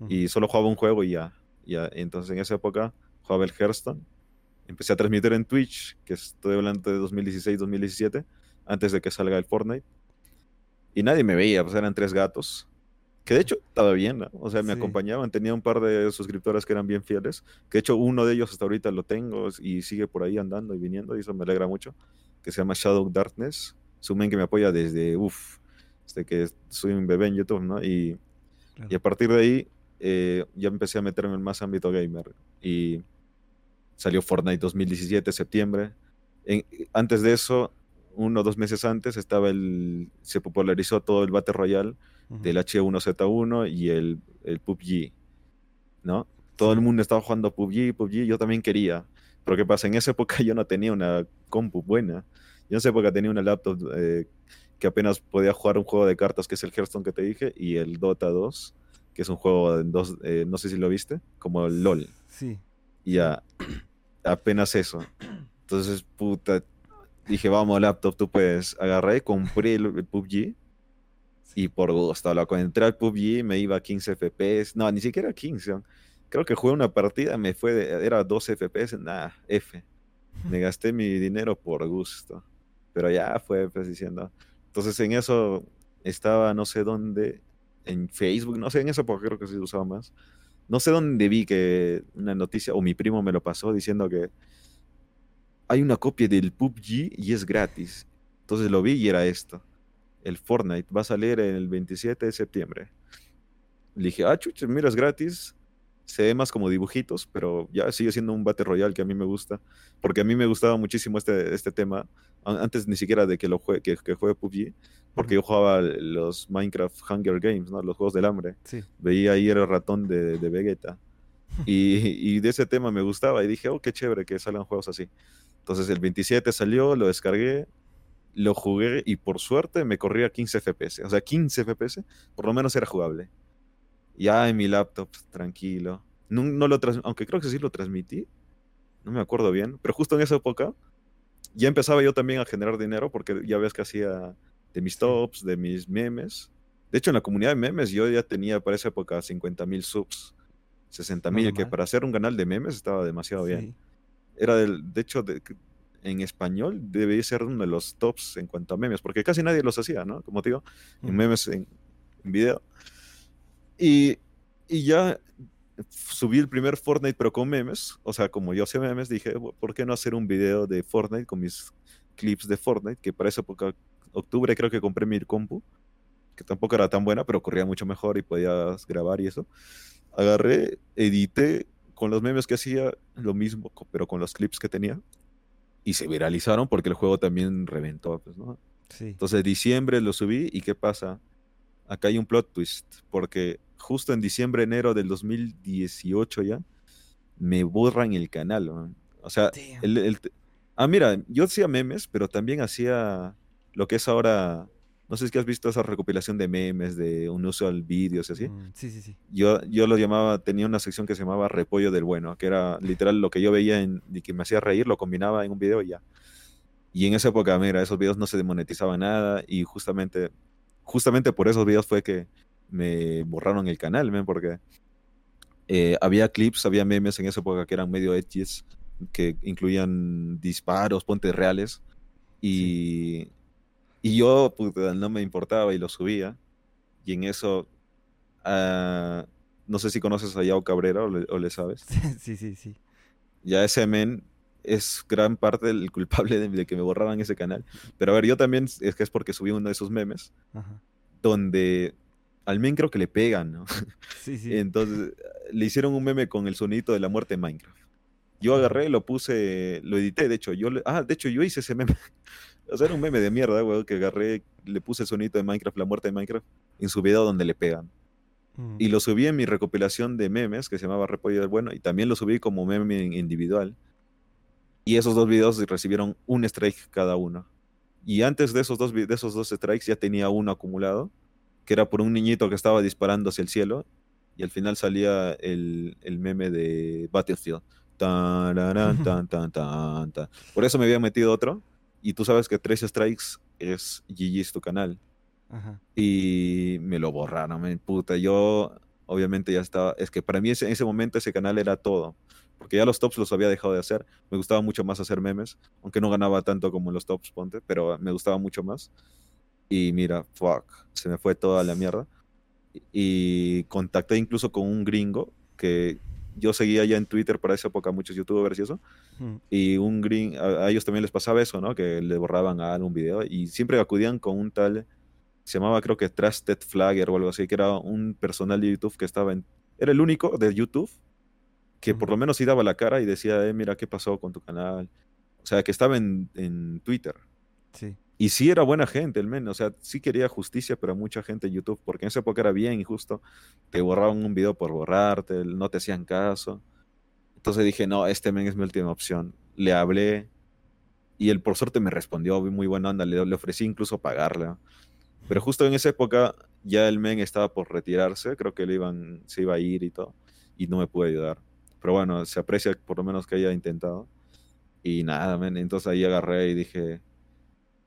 Ujú. Y solo jugaba un juego y ya. ya. Entonces en esa época jugaba el Hearthstone. Empecé a transmitir en Twitch, que estoy hablando de 2016-2017, antes de que salga el Fortnite. Y nadie me veía, pues eran tres gatos. Que de hecho estaba bien, ¿no? O sea, me Sí. acompañaban. Tenía un par de suscriptores que eran bien fieles. Que de hecho uno de ellos hasta ahorita lo tengo y sigue por ahí andando y viniendo. Y eso me alegra mucho. Que se llama Shadow Darkness. Es un men que me apoya desde, uff, desde que soy un bebé en YouTube, ¿no? Y, Claro. y a partir de ahí eh, ya empecé a meterme en más ámbito gamer. Y salió Fortnite 2017, septiembre. En- antes de eso, uno o dos meses antes, estaba el, se popularizó todo el Battle Royale Ujú. del H1Z1 y el, el PUBG, ¿no? Todo el mundo estaba jugando PUBG, PUBG, yo también quería. Pero ¿qué pasa? En esa época yo no tenía una compu buena. Yo en esa época tenía una laptop eh, que apenas podía jugar un juego de cartas, que es el Hearthstone que te dije, y el Dota 2, que es un juego en dos, eh, no sé si lo viste, como el LOL. Sí. Y ya, apenas eso. Entonces, puta, dije, vamos, laptop, tú puedes. Agarré, compré el, el PUBG y por gusto, loco. Entré al PUBG, me iba a 15 FPS. No, ni siquiera 15. Creo que jugué una partida, me fue, de- era 12 FPS, nada, F. Me gasté mi dinero por gusto. Pero ya fue, pues, diciendo. Entonces, en eso estaba, no sé dónde, en Facebook, no sé, en esa época creo que sí usaba más. No sé dónde vi que una noticia, o mi primo me lo pasó diciendo que hay una copia del PUBG y es gratis. Entonces lo vi y era esto. El Fortnite va a salir el 27 de septiembre. Le dije, ah, chucha, mira, es gratis. Se ve más como dibujitos, pero ya sigue siendo un Battle Royale que a mí me gusta. Porque a mí me gustaba muchísimo este, este tema. an- Antes ni siquiera de que, lo jue- que, que juegue PUBG. Porque yo jugaba los Minecraft Hunger Games, ¿no? Los Juegos del Hambre Sí. veía ahí el ratón de, de Vegeta. Y, y de ese tema me gustaba y dije, oh, qué chévere que salgan juegos así. Entonces el 27 salió, lo descargué, lo jugué y por suerte me corría 15 FPS. O sea, 15 FPS, por lo menos era jugable. Ya en mi laptop, tranquilo. No, no lo aunque creo que sí lo transmití, no me acuerdo bien, pero justo en esa época ya empezaba yo también a generar dinero porque ya ves que hacía de mis tops, de mis memes. De hecho, en la comunidad de memes yo ya tenía para esa época 50 mil subs, 60 mil, que para hacer un canal de memes estaba demasiado bien. Era del, de hecho, en español debía ser uno de los tops en cuanto a memes, porque casi nadie los hacía, ¿no? Como te digo, en memes en, video. Y, y ya subí el primer Fortnite, pero con memes. O sea, como yo hacía memes, dije, ¿por qué no hacer un video de Fortnite con mis clips de Fortnite? Que para esa época, octubre, creo que compré mi compu, que tampoco era tan buena, pero corría mucho mejor y podías grabar y eso. Agarré, edité con los memes que hacía, lo mismo, pero con los clips que tenía. Y se viralizaron porque el juego también reventó, pues, ¿no? Sí. Entonces, diciembre lo subí y ¿qué pasa? Acá hay un plot twist, porque justo en diciembre, enero del 2018 ya, me borran el canal. O sea, el, ah, mira, yo hacía memes, pero también hacía lo que es ahora, no sé si has visto esa recopilación de memes, de un uso al vídeos así. Mm, sí, sí, sí. Yo, yo lo llamaba, tenía una sección que se llamaba Repollo del Bueno, que era literal lo que yo veía en, y que me hacía reír, lo combinaba en un video y ya. Y en esa época, mira, esos videos no se demonetizaban nada y justamente, justamente por esos videos fue que me borraron el canal, porque eh, había clips, había memes en esa época que eran medio edgys, que incluían disparos, puentes reales, y, y yo no me importaba y lo subía, y en eso, uh, no sé si conoces a Yao Cabrera o le, sabes. Sí, sí, sí. Ya ese men es gran parte del culpable de, que me borraran ese canal. Pero a ver, yo también es que es porque subí uno de esos memes donde al men creo que le pegan, ¿no? Sí, sí. Entonces le hicieron un meme con el sonito de la muerte en Minecraft. Yo agarré, lo puse, lo edité, de hecho, yo, ah, de hecho yo hice ese meme. o sea, era un meme de mierda, güey, que agarré, le puse el sonito de Minecraft, la muerte de Minecraft, en su video donde le pegan. Mm. Y lo subí en mi recopilación de memes, que se llamaba Repollo del Bueno, y también lo subí como meme individual. Y esos dos videos recibieron un strike cada uno. Y antes de esos dos, de esos dos strikes ya tenía uno acumulado que era por un niñito que estaba disparando hacia el cielo y al final salía el, el meme de Battlefield. Tan, tan, tan, tan, tan, Por eso me había metido otro y tú sabes que Tres Strikes es GG's tu canal. Y me lo borraron, me puta. Yo obviamente ya estaba, es que para mí ese, en ese momento ese canal era todo, porque ya los tops los había dejado de hacer, me gustaba mucho más hacer memes, aunque no ganaba tanto como en los tops, ponte, pero me gustaba mucho más. Y mira, fuck, se me fue toda la mierda. Y contacté incluso con un gringo que yo seguía ya en Twitter para esa época muchos youtubers y eso. Y un gringo, a, ellos también les pasaba eso, ¿no? Que le borraban a algún video y siempre acudían con un tal, se llamaba creo que Trusted Flagger o algo así, que era un personal de YouTube que estaba en, era el único de YouTube que por lo menos sí daba la cara y decía, eh, mira qué pasó con tu canal. O sea, que estaba en, en Twitter. Sí. Y sí era buena gente, el men, o sea, sí quería justicia, pero mucha gente en YouTube, porque en esa época era bien injusto, te borraban un video por borrarte, no te hacían caso. Entonces dije, no, este men es mi última opción. Le hablé y él por suerte me respondió, muy buena onda, le, le ofrecí incluso pagarle. Pero justo en esa época ya el men estaba por retirarse, creo que le iban, se iba a ir y todo, y no me pude ayudar. Pero bueno, se aprecia por lo menos que haya intentado. Y nada, men, entonces ahí agarré y dije,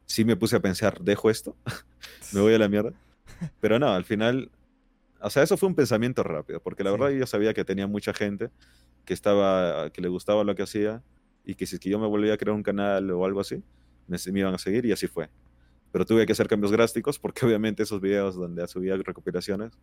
sí me puse a pensar, ¿dejo esto? ¿Me voy a la mierda? Pero no, al final, o sea, eso fue un pensamiento rápido, porque la verdad yo sabía que tenía mucha gente que estaba, que le gustaba lo que hacía y que si es que yo me volvía a crear un canal o algo así, me, iban a seguir y así fue. Pero tuve que hacer cambios drásticos porque obviamente esos videos donde subía recopilaciones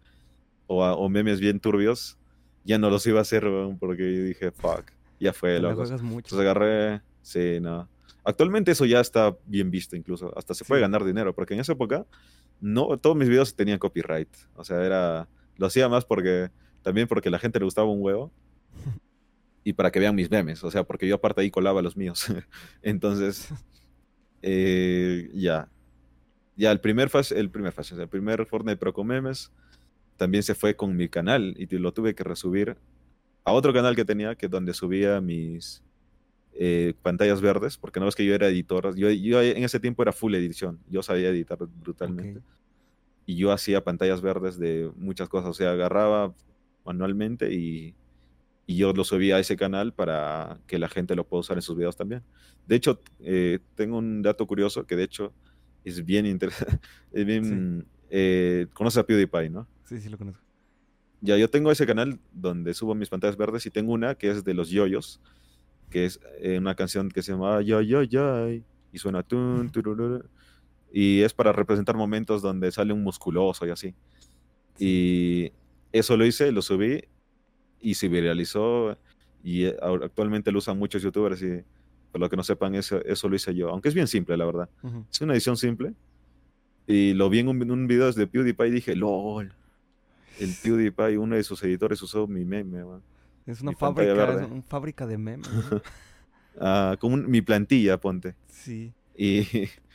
o, o memes bien turbios, ya no los iba a hacer porque dije, fuck, ya fue. Loco. Entonces agarré, sí, no. Actualmente eso ya está bien visto incluso, hasta se puede ganar dinero, porque en esa época no todos mis videos tenían copyright, o sea, era lo hacía más porque también porque la gente le gustaba un huevo y para que vean mis memes, o sea, porque yo aparte ahí colaba los míos. Entonces, eh, ya. Ya, el primer fase, el primer fase, el primer Fortnite Pro con memes también se fue con mi canal y lo tuve que resubir a otro canal que tenía, que donde subía mis, eh, pantallas verdes, porque no es que yo era editor, yo, yo, en ese tiempo era full edición, yo sabía editar brutalmente. Y yo hacía pantallas verdes de muchas cosas, o sea, agarraba manualmente y, y yo lo subía a ese canal para que la gente lo pueda usar en sus videos también. De hecho, eh, tengo un dato curioso que de hecho Es bien interesante. Eh, conoces a PewDiePie, ¿no? Sí, sí, lo conozco. Ya, yo tengo ese canal donde subo mis pantallas verdes y tengo una que es de los yoyos, que es eh, una canción que se llama Yo, yo, yo, y suena tun, turururu, y es para representar momentos donde sale un musculoso y así. Y eso lo hice, lo subí y se viralizó y eh, actualmente lo usan muchos youtubers y por lo que no sepan eso, eso lo hice yo, aunque es bien simple la verdad. Ujú. Es una edición simple y lo vi en un, un video de PewDiePie y dije, lol. El PewDiePie, uno de sus editores usó mi meme, man. Es una Mi fábrica, es una fábrica de memes. Ah, como un- mi plantilla, ponte. sí. Y,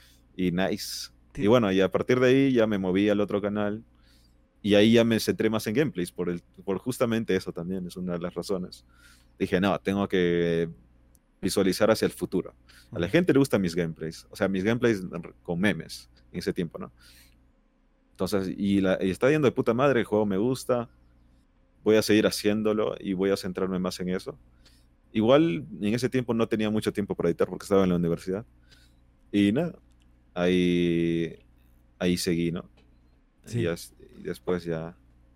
y nice. Sí. Y bueno, y a partir de ahí ya me moví al otro canal. Y ahí ya me centré más en gameplays, por, el, por justamente eso también, es una de las razones. Dije, no, tengo que visualizar hacia el futuro. A la gente le gustan mis gameplays, o sea, mis gameplays con memes en ese tiempo, ¿no? Entonces, y, la- y está yendo de puta madre, el juego me gusta, voy a seguir haciéndolo y voy a centrarme más en eso. Igual en ese tiempo no tenía mucho tiempo para editar porque estaba en la universidad. Y nada, ahí, ahí seguí, ¿no? Sí. Y, ya y después ya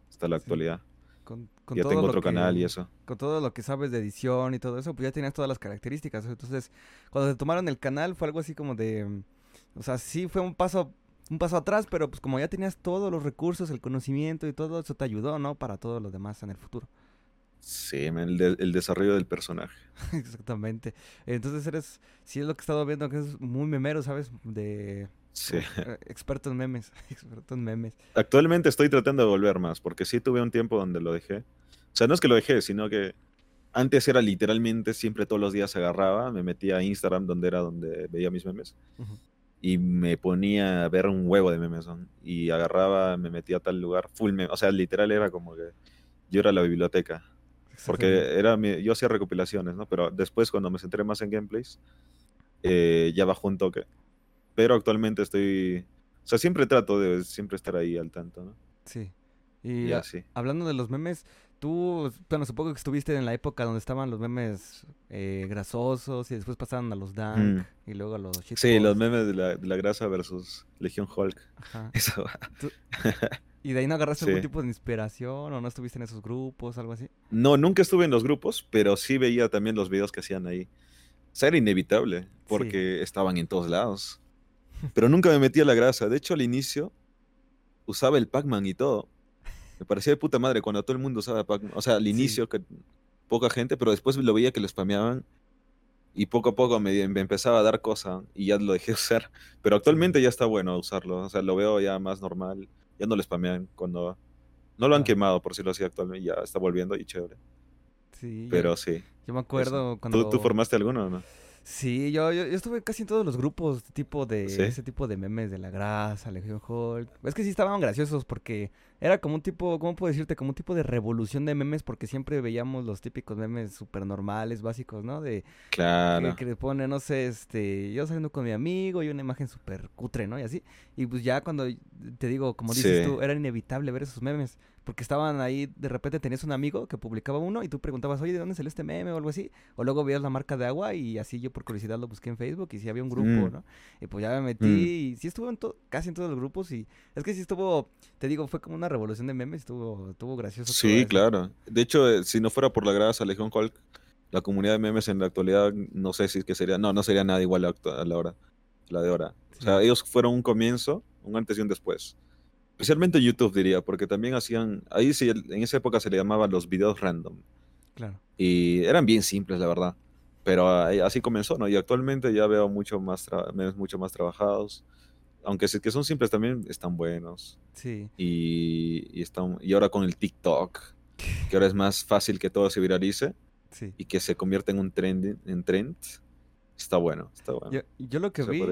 hasta la Sí. actualidad. Con, con Ya todo tengo otro que- canal y eso. Con todo lo que sabes de edición y todo eso, pues ya tenías todas las características. Entonces, cuando te tomaron el canal fue algo así como de... mm, O sea, sí fue un paso un paso atrás, pero pues como ya tenías todos los recursos, el conocimiento y todo eso te ayudó, ¿no? Para todo lo demás en el futuro. Sí, el, de- el desarrollo del personaje. Exactamente. Entonces eres, sí es lo que he estado viendo, que es muy memero, ¿sabes? De Sí. eh, experto en memes, experto en memes. Actualmente estoy tratando de volver más, porque sí tuve un tiempo donde lo dejé. O sea, no es que lo dejé, sino que antes era literalmente siempre todos los días agarraba, me metía a Instagram, donde era donde veía mis memes, Ujú. Y me ponía a ver un huevo de memes. ¿no? Y agarraba, me metía a tal lugar, full meme. O sea, literal era como que yo era la biblioteca. Porque era mi- yo hacía recopilaciones, ¿no? Pero después, cuando me centré más en gameplays, eh, ya bajó un toque. Pero actualmente estoy. O sea, siempre trato de siempre estar ahí al tanto, ¿no? Sí. Y, Y así. hablando de los memes, tú, bueno, supongo que estuviste en la época donde estaban los memes eh, grasosos y después pasaron a los dank Mm. y luego a los Sí, shitposts. los memes de la, de la grasa versus Legión Hulk. Ajá. Eso. ¿Y de ahí no agarraste algún Sí. tipo de inspiración o no estuviste en esos grupos, algo así? No, nunca estuve en los grupos, pero sí veía también los videos que hacían ahí. O sea, era inevitable, porque estaban en todos lados. Pero nunca me metí a la grasa. De hecho, al inicio usaba el Pac-Man y todo. Me parecía de puta madre cuando todo el mundo usaba Pac-Man. O sea, al Sí. inicio, que poca gente, pero después lo veía que lo spameaban. Y poco a poco me, me empezaba a dar cosa y ya lo dejé usar. Pero actualmente ya está bueno usarlo. O sea, lo veo ya más normal. Ya no lo spamean cuando... No lo han Ah. quemado, por si lo hacía actualmente. Ya está volviendo y chévere. Sí, yo- Pero sí. yo, me eso. acuerdo ¿Tú, cuando... ¿Tú formaste alguno o no? Sí, yo, yo, yo estuve casi en todos los grupos tipo de ¿Sí? ese tipo de memes de la grasa, Legion Hulk. Es que sí estaban graciosos porque era como un tipo, ¿cómo puedo decirte? Como un tipo de revolución de memes porque siempre veíamos los típicos memes súper normales, básicos, ¿no? De Claro. que, le pone, no sé, este, yo saliendo con mi amigo y una imagen súper cutre, ¿no? Y así. Y pues ya cuando te digo, como dices Sí. tú, era inevitable ver esos memes. Porque estaban ahí, de repente tenías un amigo que publicaba uno y tú preguntabas, oye, ¿de dónde salió este meme o algo así? O luego veías la marca de agua y así yo por curiosidad lo busqué en Facebook y sí había un grupo, Mm. ¿no? Y pues ya me metí Mm. y sí estuvo en casi en todos los grupos y es que sí estuvo, te digo, fue como una revolución de memes, estuvo, estuvo gracioso. Sí, claro. De hecho, eh, si no fuera por la grasa Legión Hulk, la comunidad de memes en la actualidad, no sé si es que sería, no, no sería nada igual a, la hora, la de ahora. O sea, Sí. ellos fueron un comienzo, un antes y un después. Especialmente YouTube diría, porque también hacían, ahí sí, en esa época se le llamaban los videos random. Claro. Y eran bien simples, la verdad. Pero ahí- así comenzó, ¿no? Y actualmente ya veo mucho más memes mucho más trabajados. Aunque que son simples también, están buenos. Sí. Y, y, están, y ahora con el TikTok, que ahora es más fácil que todo se viralice Sí. y que se convierta en un trend, en trend, está bueno, está bueno. Yo, yo lo que vi,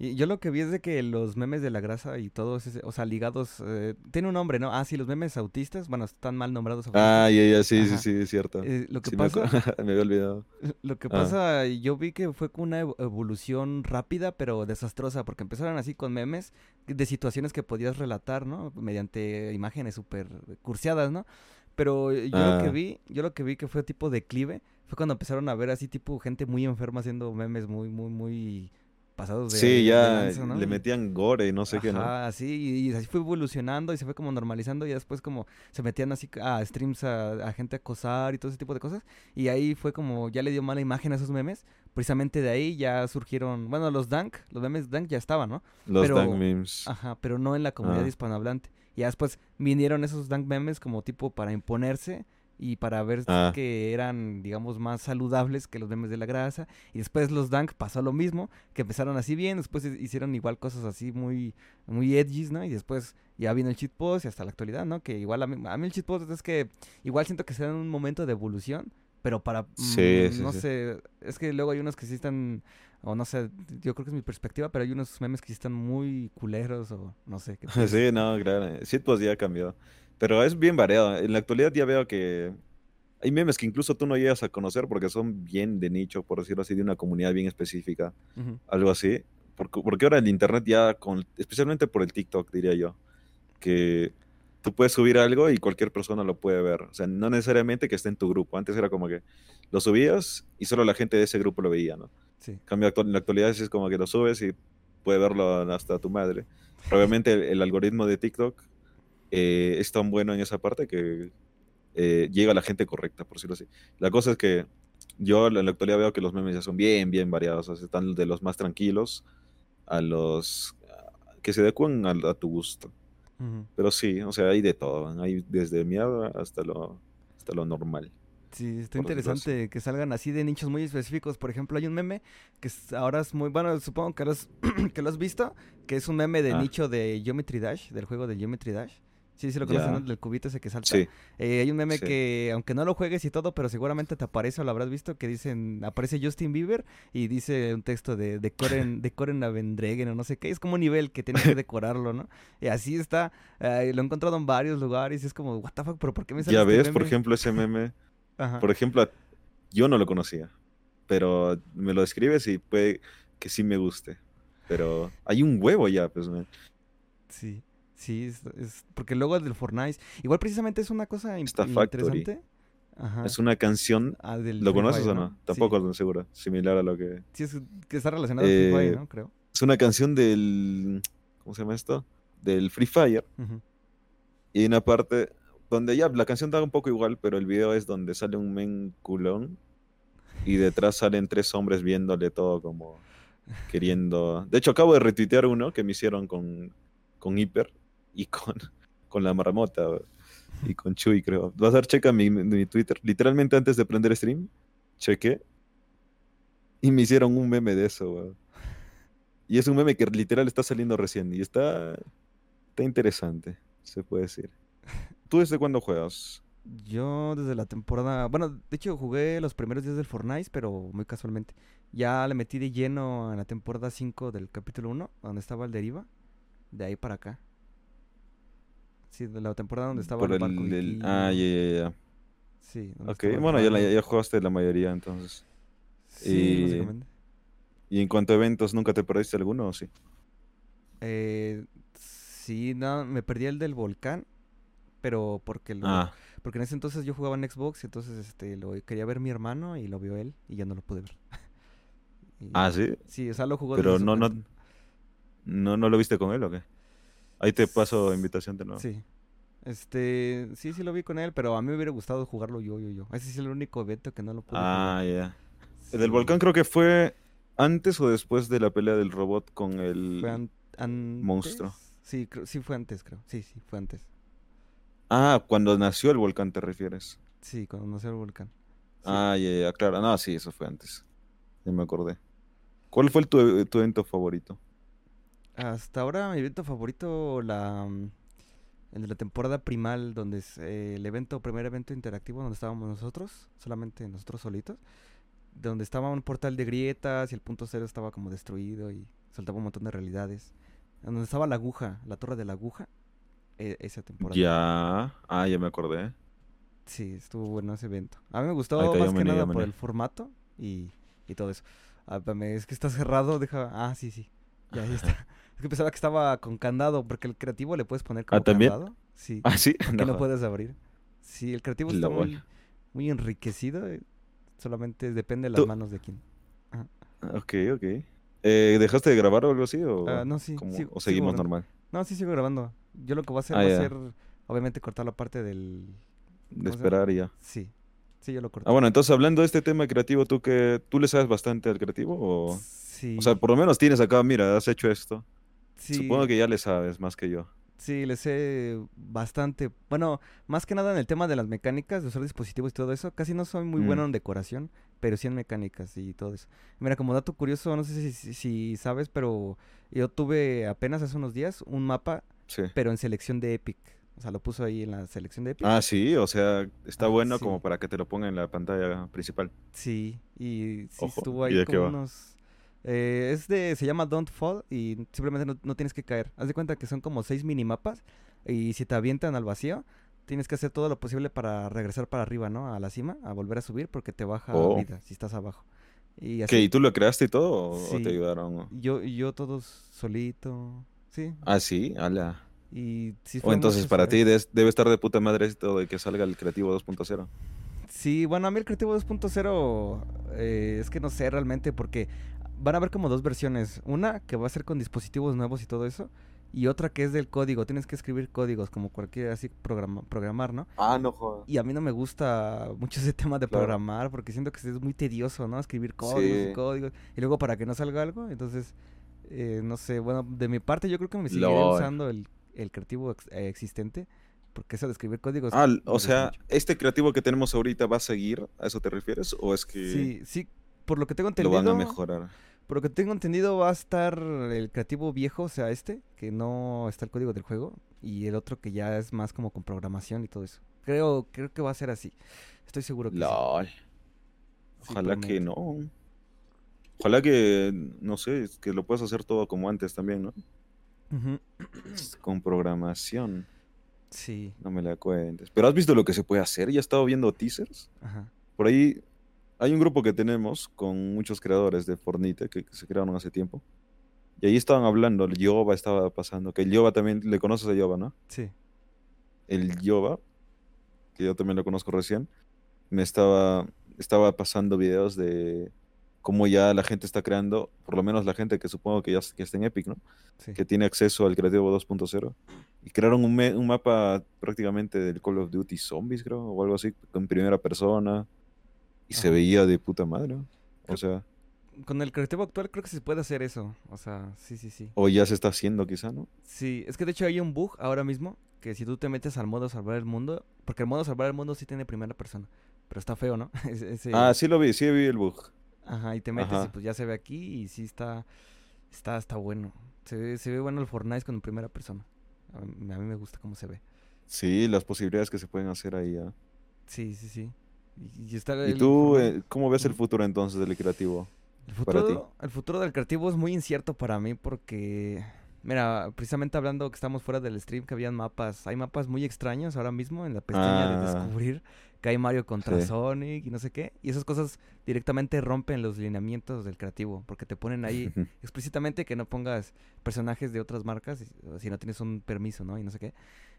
y yo lo que vi es de que los memes de la grasa y todos, o sea, ligados, eh, tiene un nombre, ¿no? Ah, sí, los memes autistas, bueno, están mal nombrados. Ah, ya, ya, sí, sí, Ajá. sí, es cierto. Eh, lo que Sí, pasa, me había olvidado. lo que Ah. pasa, yo vi que fue con una evo- evolución rápida, pero desastrosa, porque empezaron así con memes de situaciones que podías relatar, ¿no? Mediante imágenes súper cursiadas, ¿no? Pero yo lo que Ah. vi, yo lo que vi que fue tipo declive, fue cuando empezaron a ver así tipo gente muy enferma haciendo memes muy, muy, muy pasados de Sí, de ya lanza, ¿no? le metían gore y no sé qué, ¿no? Ajá, sí, y, y así fue evolucionando y se fue como normalizando y después como se metían así a streams a, a gente a acosar y todo ese tipo de cosas y ahí fue como ya le dio mala imagen a esos memes, precisamente de ahí ya surgieron, bueno, los dank, los memes dank ya estaban, ¿no? Los pero- dank memes. Ajá, pero no en la comunidad Ah. hispanohablante. Y ya después vinieron esos dank memes como tipo para imponerse y para ver Ah. que eran, digamos, más saludables que los memes de la grasa. Y después los dank pasó lo mismo, que empezaron así bien, después hi- hicieron igual cosas así muy, muy edgys, ¿no? Y después ya vino el shitpost y hasta la actualidad, ¿no? Que igual a mí, a mí el shitpost es que igual siento que se da en un momento de evolución, pero para, Sí, mm, sí, no sí. sé, es que luego hay unos que sí están, o no sé, yo creo que es mi perspectiva, pero hay unos memes que sí están muy culeros o no sé. ¿qué? Sí, no, claro. Shitpost ya cambió. Pero es bien variado. En la actualidad ya veo que hay memes que incluso tú no llegas a conocer porque son bien de nicho, por decirlo así, de una comunidad bien específica. Algo así. Porque, porque ahora el internet ya, con, especialmente por el TikTok, diría yo, que tú puedes subir algo y cualquier persona lo puede ver. O sea, no necesariamente que esté en tu grupo. Antes era como que lo subías y solo la gente de ese grupo lo veía, ¿no? Sí. En cambio, en la actualidad es como que lo subes y puede verlo hasta tu madre. Obviamente el, el algoritmo de TikTok eh, es tan bueno en esa parte que eh, llega a la gente correcta, por decirlo así. La cosa es que yo en la actualidad veo que los memes ya son bien, bien variados. O sea, están de los más tranquilos a los que se adecuan a, a tu gusto. Pero sí, o sea, hay de todo. Hay desde miedo hasta lo, hasta lo normal. Sí, está interesante que salgan así de nichos muy específicos. Por ejemplo, hay un meme que ahora es muy bueno, supongo que lo has, que lo has visto, que es un meme de Ah. nicho de Geometry Dash, del juego de Geometry Dash. Sí, sí lo conocen. ¿no? Del cubito ese que salta. Sí, Eh, hay un meme Sí. que, aunque no lo juegues y todo, pero seguramente te aparece o lo habrás visto, que dicen, aparece Justin Bieber y dice un texto de decoren, decoren a Vendregen o no sé qué. Es como un nivel que tienes que decorarlo, ¿no? Y así está. eh, lo he encontrado en varios lugares y es como, what the fuck, pero ¿por qué me sale ya este ves, por meme?" ejemplo, ese meme. Ajá. Por ejemplo, yo no lo conocía, pero me lo describes y puede que sí me guste. Pero hay un huevo ya, pues, man. Sí, sí, es, es- porque luego el del Fortnite, igual precisamente es una cosa Está interesante. Ajá. Es una canción. Ah, del ¿Lo Free conoces Fire, o no? Sí. Tampoco estoy seguro. Similar a lo que. Sí, es que está relacionado al Free Fire, Eh, ¿no? Creo. Es una canción del. ¿Cómo se llama esto? Del Free Fire. Ujú. Y en una parte donde ya la canción da un poco igual, pero el video es donde sale un men culón y detrás salen tres hombres viéndole todo como queriendo. De hecho, acabo de retuitear uno que me hicieron con, con Hiper y con, con la marmota y con Chuy, creo. Vas a dar checa mi, mi Twitter. Literalmente antes de prender stream, chequé y me hicieron un meme de eso, weón. Y es un meme que literal está saliendo recién y está, está interesante, se puede decir. ¿Tú desde cuándo juegas? Yo desde la temporada, bueno, de hecho jugué los primeros días del Fortnite, pero muy casualmente. Ya le metí de lleno en la temporada 5 del capítulo 1, donde estaba el deriva, de ahí para acá. Sí, de la temporada donde estaba Por el el, el- ah, ya, ya, ya. Sí, Ok, bueno, ya, ya jugaste la mayoría entonces. Sí, y- básicamente. ¿Y en cuanto a eventos, nunca te perdiste alguno o sí? Eh, sí, no, me perdí el del volcán, pero porque lo, Ah, porque en ese entonces yo jugaba en Xbox, y entonces este lo quería ver mi hermano y lo vio él y ya no lo pude ver. Y- ah, sí. Sí, o sea, lo jugó Pero no, no, no, ¿No lo viste con él o qué? Ahí te paso invitación de nuevo. Sí. Este, sí, sí lo vi con él, pero a mí me hubiera gustado jugarlo yo, yo, yo. Ese es el único evento que no lo pude Ah, ya. El del volcán creo que fue antes o después de la pelea del robot con el... fue an- antes. monstruo. Sí, creo- sí fue antes, creo. Sí, sí, fue antes. Ah, cuando nació el volcán te refieres. Sí, cuando nació el volcán. Sí. Ah, ya, ya, claro. No, sí, eso fue antes. Ya me acordé. ¿Cuál fue el tu, tu evento favorito? Hasta ahora mi evento favorito, la mm, el de la temporada primal, donde es eh, el evento, primer evento interactivo donde estábamos nosotros, solamente nosotros solitos, donde estaba un portal de grietas y el punto cero estaba como destruido y soltaba un montón de realidades. Donde estaba la aguja, la torre de la aguja, e- esa temporada. Ya. Ah, ya me acordé. Sí, estuvo bueno ese evento. A mí me gustó más que nada por el formato y, y todo eso. Ah, es que está cerrado, deja... Ah, sí, sí. Ya, ahí está. Es que pensaba que estaba con candado, porque el creativo le puedes poner como ¿Ah, también? candado. Sí, Ah, sí. que no puedes abrir. Sí, el creativo está muy, muy enriquecido. eh, Solamente depende de las Tú- manos de quién. Ok, ok. Eh, ¿Dejaste de grabar o algo así? ¿O, Ah, no, sí, sigo- o seguimos normal? No, sí sigo grabando. Yo lo que voy a hacer Ah, va a ser, obviamente, cortar la parte del... De esperar y ya. Sí, sí, yo lo corto. Ah, bueno, entonces hablando de este tema creativo, ¿tú que tú le sabes bastante al creativo? O, Sí, o sea, por lo menos tienes acá, mira, has hecho esto. Sí, Supongo que ya le sabes más que yo. sí, le sé bastante. Bueno, más que nada en el tema de las mecánicas, de usar dispositivos y todo eso. Casi no soy muy Mm. bueno en decoración, pero sí en mecánicas y todo eso. Mira, como dato curioso, no sé si, si- si sabes, pero yo tuve apenas hace unos días un mapa, Sí. pero en selección de Epic. O sea, lo puso ahí en la selección de Epic. Ah, sí, o sea, está Ah, bueno sí. como para que te lo ponga en la pantalla principal. Sí, y sí Ojo, estuvo ¿y ahí como unos... eh, es de... Se llama Don't Fall y simplemente no, no tienes que caer. Haz de cuenta que son como seis minimapas y si te avientan al vacío, tienes que hacer todo lo posible para regresar para arriba, ¿no? A la cima, a volver a subir porque te baja Oh. vida si estás abajo. Y ¿Qué, ¿Y tú lo creaste y todo o, te ayudaron? yo, yo todos solito, sí. Ah, sí, ala. Y sí O entonces para ti debe estar de puta madre esto de que salga el creativo 2.0. Sí, bueno, a mí el Creativo 2.0 eh, es que no sé realmente porque van a haber como dos versiones. Una que va a ser con dispositivos nuevos y todo eso. Y otra que es del código. Tienes que escribir códigos como cualquier así programa, programar, ¿no? Ah, no jodas. Y a mí no me gusta mucho ese tema de Claro. programar porque siento que es muy tedioso, ¿no? Escribir códigos y códigos. Y luego para que no salga algo, entonces, eh, no sé, bueno, de mi parte yo creo que me seguiré usando el, el creativo ex- eh, existente. Porque eso de escribir códigos... Ah, o sea. ¿este creativo que tenemos ahorita va a seguir? ¿A eso te refieres? ¿O es que Sí, sí, por lo que tengo lo entendido... van a mejorar? Por lo que tengo entendido va a estar el creativo viejo, o sea, este, que no está el código del juego, y el otro que ya es más como con programación y todo eso. Creo, creo que va a ser así. Estoy seguro que. LOL. Sí, Ojalá que no. Ojalá que, no sé, que lo puedas hacer todo como antes también, ¿no? Con programación. Sí, No me la cuentes. Pero ¿has visto lo que se puede hacer? Ya he estado viendo teasers. ajá. Por ahí hay un grupo que tenemos con muchos creadores de Fornite que, que se crearon hace tiempo. Y ahí estaban hablando, el Yoba estaba pasando, que el Yoba también, le conoces a Yoba, ¿no? Sí. El Yoba, que yo también lo conozco recién, me estaba, estaba pasando videos de cómo ya la gente está creando, por lo menos la gente que supongo que ya que está en Epic, ¿no? Sí. Que tiene acceso al Creativo 2.0. Y crearon un, un mapa prácticamente del Call of Duty Zombies, creo, o algo así, con primera persona. Y se veía de puta madre. O Creo- sea, Con el creativo actual creo que se puede hacer eso. O sea, sí, sí, sí. o ya se está haciendo quizá, ¿no? Sí, es que de hecho hay un bug ahora mismo que si tú te metes al modo salvar el mundo, porque el modo salvar el mundo sí tiene primera persona, pero está feo, ¿no? Ese- Ah, sí lo vi, sí vi el bug. Ajá, y te metes y pues ya se ve aquí y sí está, está, está bueno. Se ve, se ve bueno el Fortnite con primera persona. A mí, a mí me gusta cómo se ve. Sí, las posibilidades que se pueden hacer ahí. ¿ah? Sí, sí, sí. Y, y está ¿Y el tú eh, cómo ves el futuro entonces del creativo? El para ti? futuro, el futuro del creativo es muy incierto para mí porque, mira, precisamente hablando que estamos fuera del stream, que habían mapas, hay mapas muy extraños ahora mismo en la pestaña de Ah. descubrir que hay Mario contra Sí. Sonic y no sé qué, y esas cosas directamente rompen los lineamientos del creativo, porque te ponen ahí explícitamente que no pongas personajes de otras marcas si no tienes un permiso, ¿no? Y no sé qué.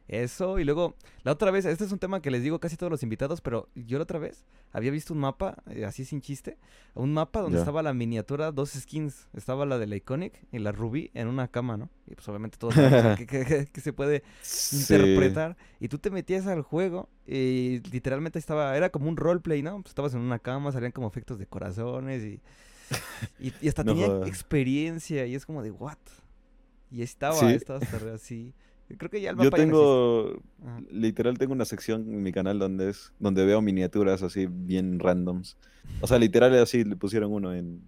Eso, y luego, la otra vez, este es un tema que les digo casi todos los invitados, pero yo la otra vez había visto un mapa, eh, así sin chiste, un mapa donde estaba la miniatura, dos skins, estaba la de la Iconic y la Ruby en una cama, ¿no? Y pues obviamente todos sabemos que, que- que- que se puede Sí. interpretar, y tú te metías al juego y literalmente estaba, era como un roleplay, ¿no? Pues estabas en una cama, salían como efectos de corazones y, y, y hasta No tenía experiencia y es como de, ¿what? Y estaba, Sí. estaba hasta así. Creo que ya el Yo no tengo, literal tengo una sección en mi canal donde es, donde veo miniaturas así bien randoms. O sea, literal así le pusieron uno en,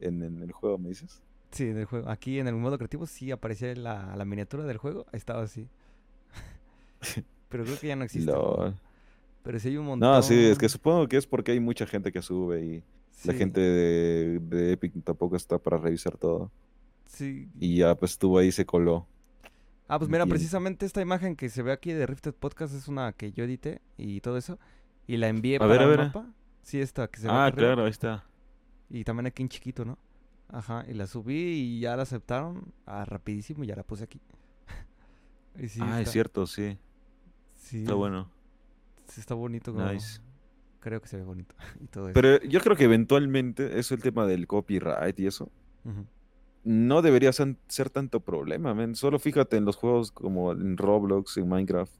en, en el juego, ¿me dices? Sí, en el juego. Aquí en el modo creativo sí aparecía la, la miniatura del juego, estaba así. Pero creo que ya no existe. Pero sí hay un montón. No, sí, es que supongo que es porque hay mucha gente que sube y la gente de, de Epic tampoco está para revisar todo. Sí. Y ya pues estuvo ahí y se coló. Ah, pues mira, precisamente esta imagen que se ve aquí de Rifted Podcast es una que yo edité y todo eso. Y la envié A para ver, a ver. mapa. Sí, esta que se ve Ah, aquí arriba. claro, ahí está. Y también aquí en chiquito, ¿no? Ajá, y la subí y ya la aceptaron ah, rapidísimo y ya la puse aquí. y sí, ah, es cierto, sí. sí, Está bueno. sí está bonito. como- Nice. Creo que se ve bonito y todo eso. Pero yo creo que eventualmente, eso el tema del copyright y eso, Ujú. No debería ser, ser tanto problema, men. Solo fíjate en los juegos como en Roblox, en Minecraft,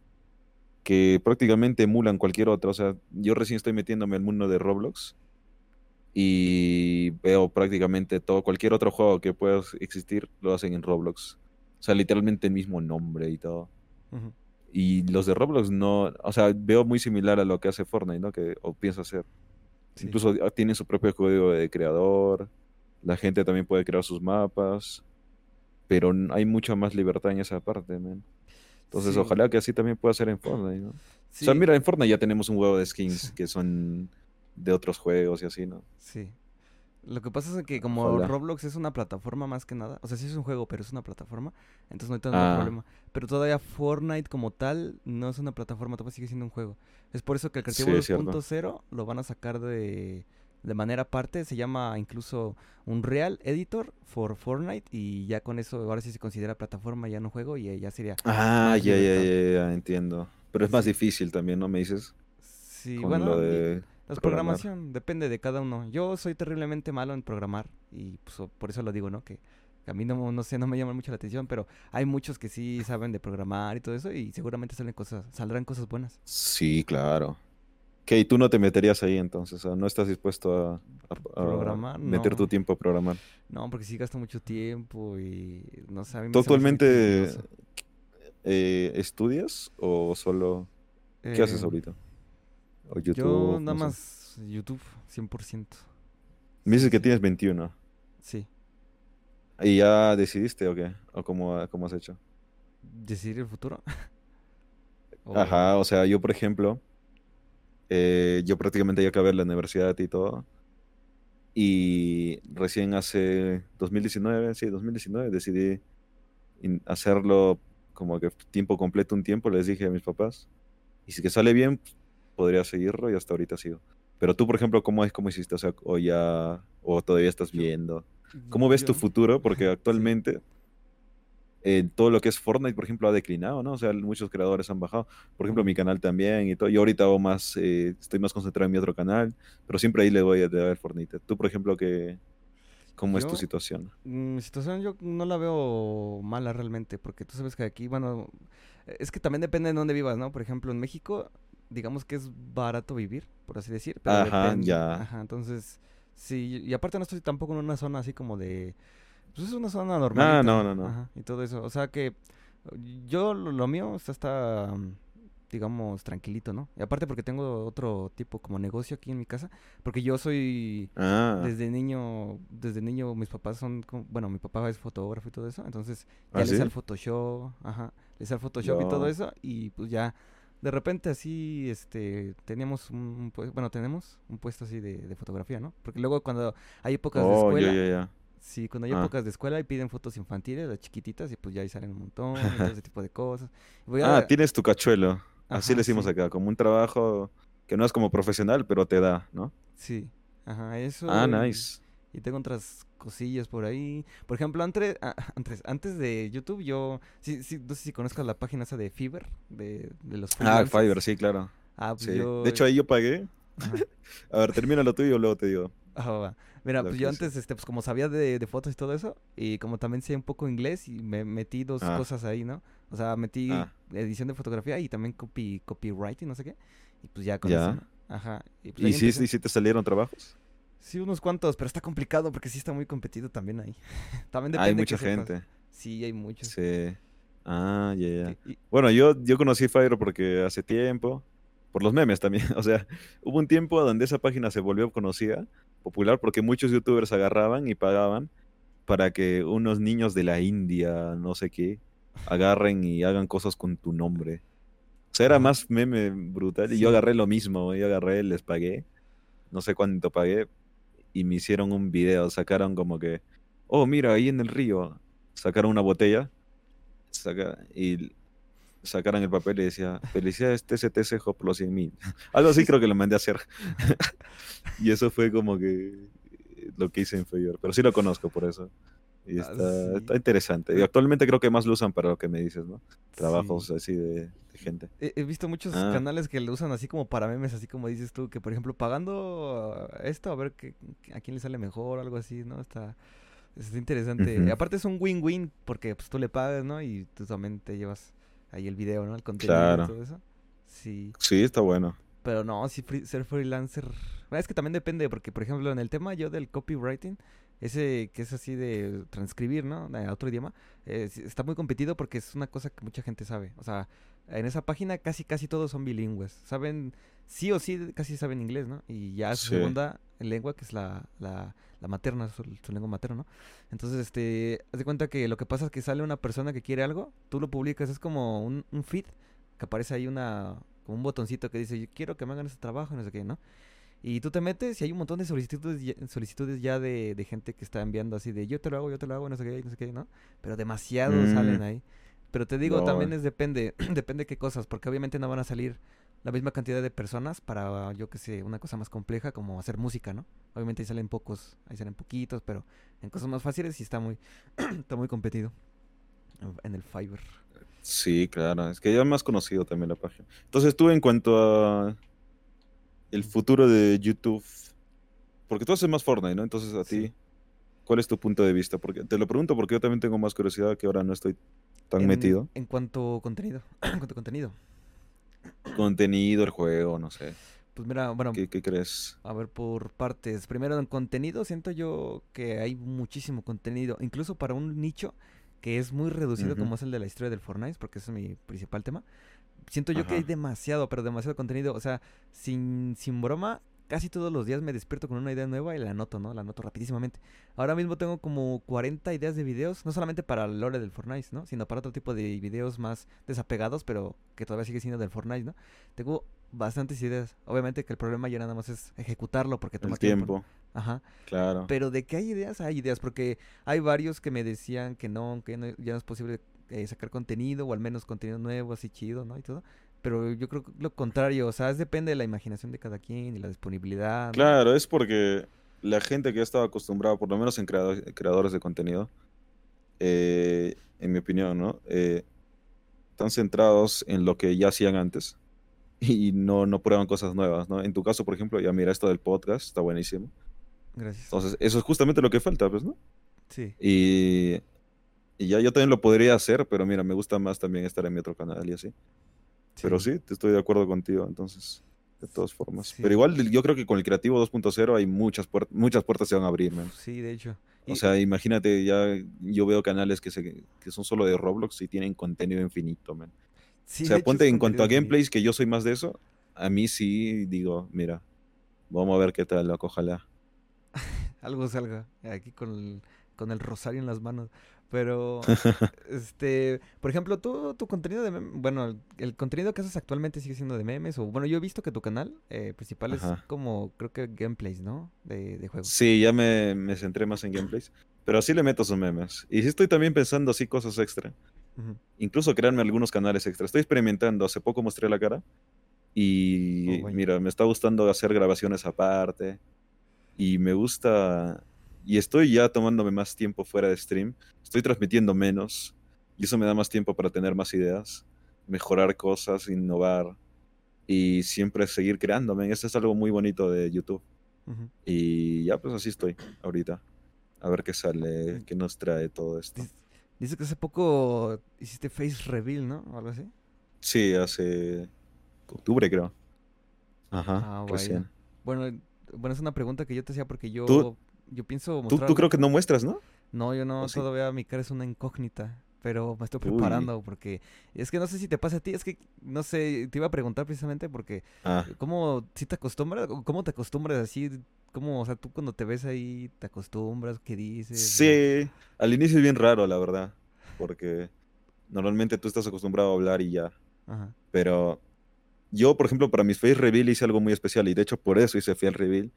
que prácticamente emulan cualquier otro. O sea, yo recién estoy metiéndome al mundo de Roblox y veo prácticamente todo, cualquier otro juego que pueda existir, lo hacen en Roblox. O sea, literalmente el mismo nombre y todo. Y los de Roblox no, o sea, veo muy similar a lo que hace Fortnite, ¿no? Que, o piensa hacer. Sí. Incluso ah, tienen su propio código de creador, la gente también puede crear sus mapas, pero hay mucha más libertad en esa parte, man. Entonces, Sí, ojalá que así también pueda ser en Fortnite, ¿no? O sea, sí, mira, en Fortnite ya tenemos un huevo de skins que son de otros juegos y así, ¿no? sí. Lo que pasa es que como. Roblox es una plataforma más que nada, o sea, sí es un juego, pero es una plataforma, entonces no hay tanto Ah. problema. Pero todavía Fortnite como tal no es una plataforma, todavía sigue siendo un juego. Es por eso que el Sí, Creativo cierto. 2.0 lo van a sacar de, de manera aparte, se llama incluso un Real Editor for Fortnite y ya con eso ahora sí se considera plataforma, ya no juego y ya sería Ah, ya, ya, ya, ya, entiendo. Pero es más difícil también, ¿no? Me dices, Sí, con bueno, lo de La programación depende de cada uno. Yo soy terriblemente malo en programar y pues, por eso lo digo, ¿no? Que a mí no, no sé, no me llama mucho la atención, pero hay muchos que sí saben de programar y todo eso y seguramente salen cosas, saldrán cosas buenas. Sí, claro. ¿Y tú no te meterías ahí entonces? O sea, ¿no estás dispuesto a, a- a Programar, meter tu tiempo a programar? No, porque sí gasta mucho tiempo y no sé, a mí ¿Tú me se me hace muy actualmente tedioso. eh, estudias o solo... ¿Qué haces Eh, ahorita? O yo YouTube, nada no sé. más YouTube, 100%. Me dices que tienes 21. sí. ¿Y ya decidiste o qué? ¿O cómo, cómo has hecho? ¿Decidir el futuro? O- Ajá, o sea, yo por ejemplo, eh, yo prácticamente ya acabé la universidad y todo. Y recién hace 2019, sí, 2019, decidí hacerlo como que tiempo completo un tiempo, les dije a mis papás. Y si que sale bien, podría seguirlo y hasta ahorita sigo. Pero tú, por ejemplo, ¿cómo es, cómo hiciste? O sea, o ya, o todavía estás viendo. ¿Cómo ves tu futuro? Porque actualmente eh, todo lo que es Fortnite, por ejemplo, ha declinado, ¿no? O sea, muchos creadores han bajado. Por ejemplo, mi canal también y todo. Yo ahorita hago más, eh, estoy más concentrado en mi otro canal, pero siempre ahí le voy a ver Fortnite. Tú, por ejemplo, ¿qué, ¿cómo es tu situación? mm, mi situación yo no la veo mala realmente, porque tú sabes que aquí, bueno, es que también depende de dónde vivas, ¿no? Por ejemplo, en México, digamos que es barato vivir, por así decir, pero Ajá, depende, ya. ajá, entonces, sí, y aparte no estoy tampoco en una zona así como de, pues es una zona Ah, normalita, no, no, no. ajá, y todo eso, o sea que yo, lo, lo mío está, está, mm, digamos, tranquilito, ¿no? Y aparte porque tengo otro tipo como negocio aquí en mi casa, porque yo soy... Ah, Desde niño, desde niño mis papás son, como- bueno, mi papá es fotógrafo y todo eso, entonces ya ¿ah, le sí? al Photoshop, ajá, le al Photoshop y todo eso y pues ya de repente así, este, teníamos un, bueno, tenemos un puesto así de, de fotografía, ¿no? Porque luego cuando hay épocas de Oh, escuela, ya, ya. Sí, cuando hay Ah. épocas de escuela y piden fotos infantiles, las chiquititas y pues ya ahí salen un montón y todo ese tipo de cosas. Voy Ah, tienes tu cachuelo. Así le decimos sí, acá, como un trabajo que no es como profesional, pero te da, ¿no? sí, ajá, eso Ah, y... nice. Y tengo otras cosillas por ahí. Por ejemplo, antes, antes, antes de YouTube, yo. Sí, sí, no sé si conozcas la página esa de Fiverr, de, de los Ah, Fiverr, sí, claro. Ah, pues Sí. yo. De hecho, ahí yo pagué. Ajá. A ver, termina lo tuyo, luego te digo Ah, va. Mira, pues yo hice. antes, este, pues como sabía de, de fotos y todo eso, y como también sé un poco inglés, y me metí dos Ah, cosas ahí, ¿no? O sea, metí ah, edición de fotografía y también copy, copywriting, no sé qué. Y pues ya con eso, ya. ¿no? Ajá. Y pues ¿Y sí, empecé. y sí te salieron trabajos? Sí, unos cuantos, pero está complicado porque sí está muy competido también ahí. También Hay depende que mucha sepas. gente. Sí, hay muchos. Sí. Ah, ya, ya. Y- y- Bueno, yo, yo conocí Fiverr porque hace tiempo, por los memes también. O sea, hubo un tiempo donde esa página se volvió conocida, popular, porque muchos youtubers agarraban y pagaban para que unos niños de la India, no sé qué, agarren y hagan cosas con tu nombre. O sea, era más meme brutal. Y yo agarré lo mismo, yo agarré, les pagué, no sé cuánto pagué, y me hicieron un video, sacaron como que, oh, mira, ahí en el río, sacaron una botella, saca, y sacaron el papel y decía, felicidades TCTC Hop los 100 mil. Algo así creo que lo mandé a hacer. y eso fue como que lo que hice en Fiverr, pero sí lo conozco por eso. Y Ah, está, está sí. interesante. Y actualmente creo que más lo usan para lo que me dices, ¿no? Trabajos Sí. así de, de gente. He, visto muchos Ah, canales que lo usan así como para memes, así como dices tú, que por ejemplo pagando esto a ver qué, a quién le sale mejor, algo así, ¿no? Está, Es interesante. Ujú. Aparte es un win-win porque pues tú le pagas, ¿no? Y tú también te llevas ahí el video, ¿no? El contenido Claro. y todo eso. Sí. Sí, está bueno. Pero no, si free- ser freelancer. Es que también depende, porque por ejemplo, en el tema yo del copywriting, ese que es así de transcribir, ¿no? De otro idioma, eh, está muy competido porque es una cosa que mucha gente sabe. O sea, en esa página casi casi todos son bilingües. Saben, sí o sí, casi saben inglés, ¿no? Y ya su Sí. segunda lengua, que es la, la, la materna, su, su lengua materna, ¿no? Entonces, este, haz de cuenta que lo que pasa es que sale una persona que quiere algo, tú lo publicas, es como un, un feed, que aparece ahí una, como un botoncito que dice, yo quiero que me hagan ese trabajo, no sé qué, ¿no? Y tú te metes y hay un montón de solicitudes, ya- solicitudes ya de, de gente que está enviando así de, yo te lo hago, yo te lo hago, no sé qué, no sé qué, ¿no? Pero demasiados Mm. salen ahí. Pero te digo, No. también es depende, depende qué cosas, porque obviamente no van a salir la misma cantidad de personas para, yo que sé, una cosa más compleja como hacer música, ¿no? Obviamente ahí salen pocos, ahí salen poquitos, pero en cosas más fáciles sí está muy, está muy competido en- el Fiverr. Sí, claro. Es que ya más conocido también la página. Entonces tú en cuanto a el futuro de YouTube, porque tú haces más Fortnite, ¿no? Entonces a Sí. ti, ¿cuál es tu punto de vista? Porque te lo pregunto porque yo también tengo más curiosidad que ahora no estoy tan En- metido. En cuanto contenido, en cuanto contenido. Contenido, el juego, no sé. Pues mira, bueno, ¿Qué, qué crees? A ver, por partes. Primero, en contenido, siento yo que hay muchísimo contenido, incluso para un nicho que es muy reducido, como es el de la historia del Fortnite, porque ese es mi principal tema. Siento yo que hay demasiado, pero demasiado contenido. O sea, sin, sin broma, casi todos los días me despierto con una idea nueva y la anoto, ¿no? La anoto rapidísimamente. Ahora mismo tengo como 40 ideas de videos, no solamente para el lore del Fortnite, ¿no? Sino para otro tipo de videos más desapegados, pero que todavía sigue siendo del Fortnite, ¿no? Tengo bastantes ideas. Obviamente que el problema ya nada más es ejecutarlo porque toma El tiempo. tiempo, Ajá. claro. Pero de que hay ideas, hay ideas, porque hay varios que me decían que no, que no- ya no es posible eh, sacar contenido, o al menos contenido nuevo, así chido, ¿no? Y todo. Pero yo creo que lo contrario, o sea, es depende de la imaginación de cada quien y la disponibilidad. ¿no? Claro, es porque la gente que ha estado acostumbrada, por lo menos en creado- creadores de contenido, eh, en mi opinión, ¿no? Eh, están centrados en lo que ya hacían antes y no, no prueban cosas nuevas, ¿no? En tu caso, por ejemplo, ya mira esto del podcast, está buenísimo. Gracias. Entonces, eso es justamente lo que falta, pues, ¿no? Sí. Y, y ya yo también lo podría hacer, pero mira, me gusta más también estar en mi otro canal y así. Pero sí, te estoy de acuerdo contigo, entonces, de todas formas. Sí. Pero igual yo creo que con el Creativo 2.0 hay muchas, puer- muchas puertas se van a abrir, man. Sí, de hecho. O sea, imagínate, ya yo veo canales que, se, que son solo de Roblox y tienen contenido infinito, man. sí, o sea, ponte en cuanto a gameplays, que yo soy más de eso, a mí sí digo, mira, vamos a ver qué tal, loco, ojalá. Algo salga aquí con el, con el rosario en las manos. Pero, este, por ejemplo, tú, tu contenido de memes, bueno, el, el contenido que haces actualmente sigue siendo de memes, o bueno, yo he visto que tu canal eh, principal es como, creo que gameplays, ¿no? De, de juegos. Sí, ya me, me centré más en gameplays, pero sí le meto sus memes. Y sí estoy también pensando así cosas extra. Incluso crearme algunos canales extra. Estoy experimentando, hace poco mostré la cara y Oh, mira, me está gustando hacer grabaciones aparte y me gusta y estoy ya tomándome más tiempo fuera de stream, estoy transmitiendo menos y eso me da más tiempo para tener más ideas, mejorar cosas, innovar y siempre seguir creándome. Eso es algo muy bonito de YouTube y ya pues así estoy ahorita. A ver qué sale, qué nos trae todo esto. Dice, que hace poco hiciste face reveal, ¿no? O algo así. Sí, hace octubre, creo. Ajá, Ah, recién. Bueno, bueno, es una pregunta que yo te hacía porque yo, Tú- yo pienso Tú, mostrar... tú creo que no muestras, ¿no? No, yo no, todavía mi cara es una incógnita, pero me estoy Uy. preparando porque es que no sé si te pasa a ti, es que no sé, te iba a preguntar precisamente porque Ah, cómo si te acostumbras, cómo te acostumbras así, cómo, o sea, tú cuando te ves ahí te acostumbras, qué dices, sí, al inicio es bien raro, la verdad, porque normalmente tú estás acostumbrado a hablar y ya, Ajá. pero yo, por ejemplo, para mis face reveal hice algo muy especial y de hecho por eso hice face reveal,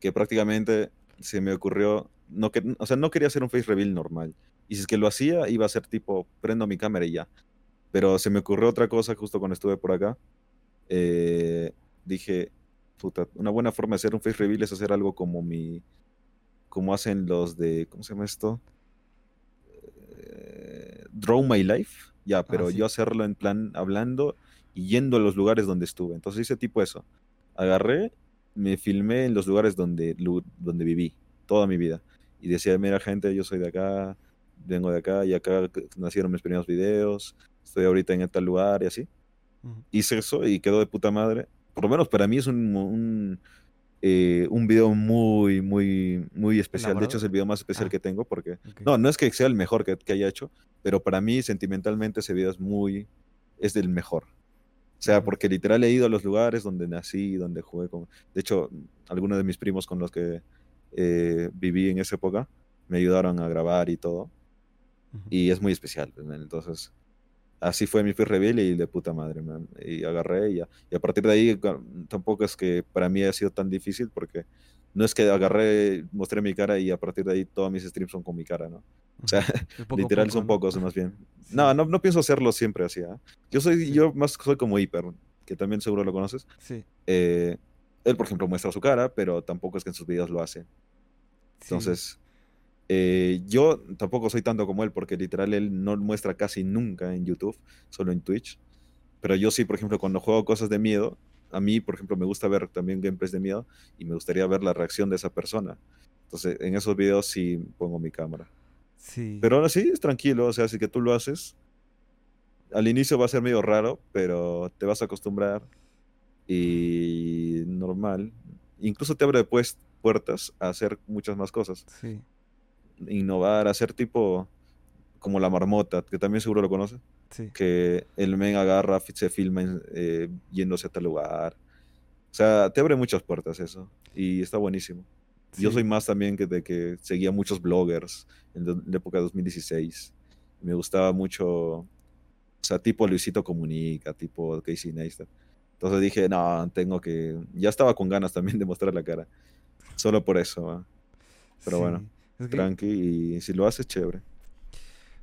que prácticamente se me ocurrió, no que, o sea, no quería hacer un face reveal normal, y si es que lo hacía, iba a ser tipo, prendo mi cámara y ya, pero se me ocurrió otra cosa justo cuando estuve por acá, eh, dije, puta, una buena forma de hacer un face reveal es hacer algo como mi, como hacen los de, ¿cómo se llama esto? Eh, Draw My Life, ya, pero sí. yo hacerlo en plan hablando y yendo a los lugares donde estuve. Entonces hice tipo eso. Agarré, me filmé en los lugares donde, donde viví toda mi vida. y decía, mira gente, yo soy de acá, vengo de acá y acá nacieron mis primeros videos, estoy ahorita en tal lugar y así. Hice eso y quedó de puta madre. Por lo menos para mí es un, un, eh, un video muy, muy, muy especial. De hecho, es el video más especial ah, que tengo porque... No, no es que sea el mejor que, que, haya hecho, pero para mí sentimentalmente ese video es muy... es del mejor. O sea, porque literal he ido a los lugares donde nací, donde jugué con... De hecho, algunos de mis primos con los que eh, viví en esa época me ayudaron a grabar y todo. Y es muy especial. Pues, entonces, así fue mi first reveal y de puta madre, man. Y agarré y, y a partir de ahí tampoco es que para mí haya sido tan difícil porque no es que agarré, mostré mi cara y a partir de ahí todos mis streams son con mi cara, ¿no? O sea, literal son pocos más bien. No, no, no pienso hacerlo siempre así, ¿ah? Yo soy, yo más soy como Hiper, que también seguro lo conoces. Sí. Eh, él, por ejemplo, muestra su cara, pero tampoco es que en sus videos lo hace. Entonces, eh, yo tampoco soy tanto como él, porque literal él no muestra casi nunca en YouTube, solo en Twitch. Pero yo sí, por ejemplo, cuando juego cosas de miedo, a mí, por ejemplo, me gusta ver también gameplays de miedo y me gustaría ver la reacción de esa persona. Entonces, en esos videos sí pongo mi cámara. Sí. Pero ahora sí, es tranquilo, o sea, si que tú lo haces, al inicio va a ser medio raro, pero te vas a acostumbrar y normal. Incluso te abre después puertas a hacer muchas más cosas. Sí. Innovar, hacer tipo como la marmota, que también seguro lo conoces. Sí. Que el men agarra, se filma eh, yéndose a tal lugar. O sea, te abre muchas puertas eso. Y está buenísimo. Yo soy más también que de que seguía muchos bloggers en la época de 2016. Me gustaba mucho, o sea, tipo Luisito Comunica, tipo Casey Neistat. Entonces dije, no, tengo que... Ya estaba con ganas también de mostrar la cara. Solo por eso. Pero bueno, tranqui. Y si lo haces, chévere.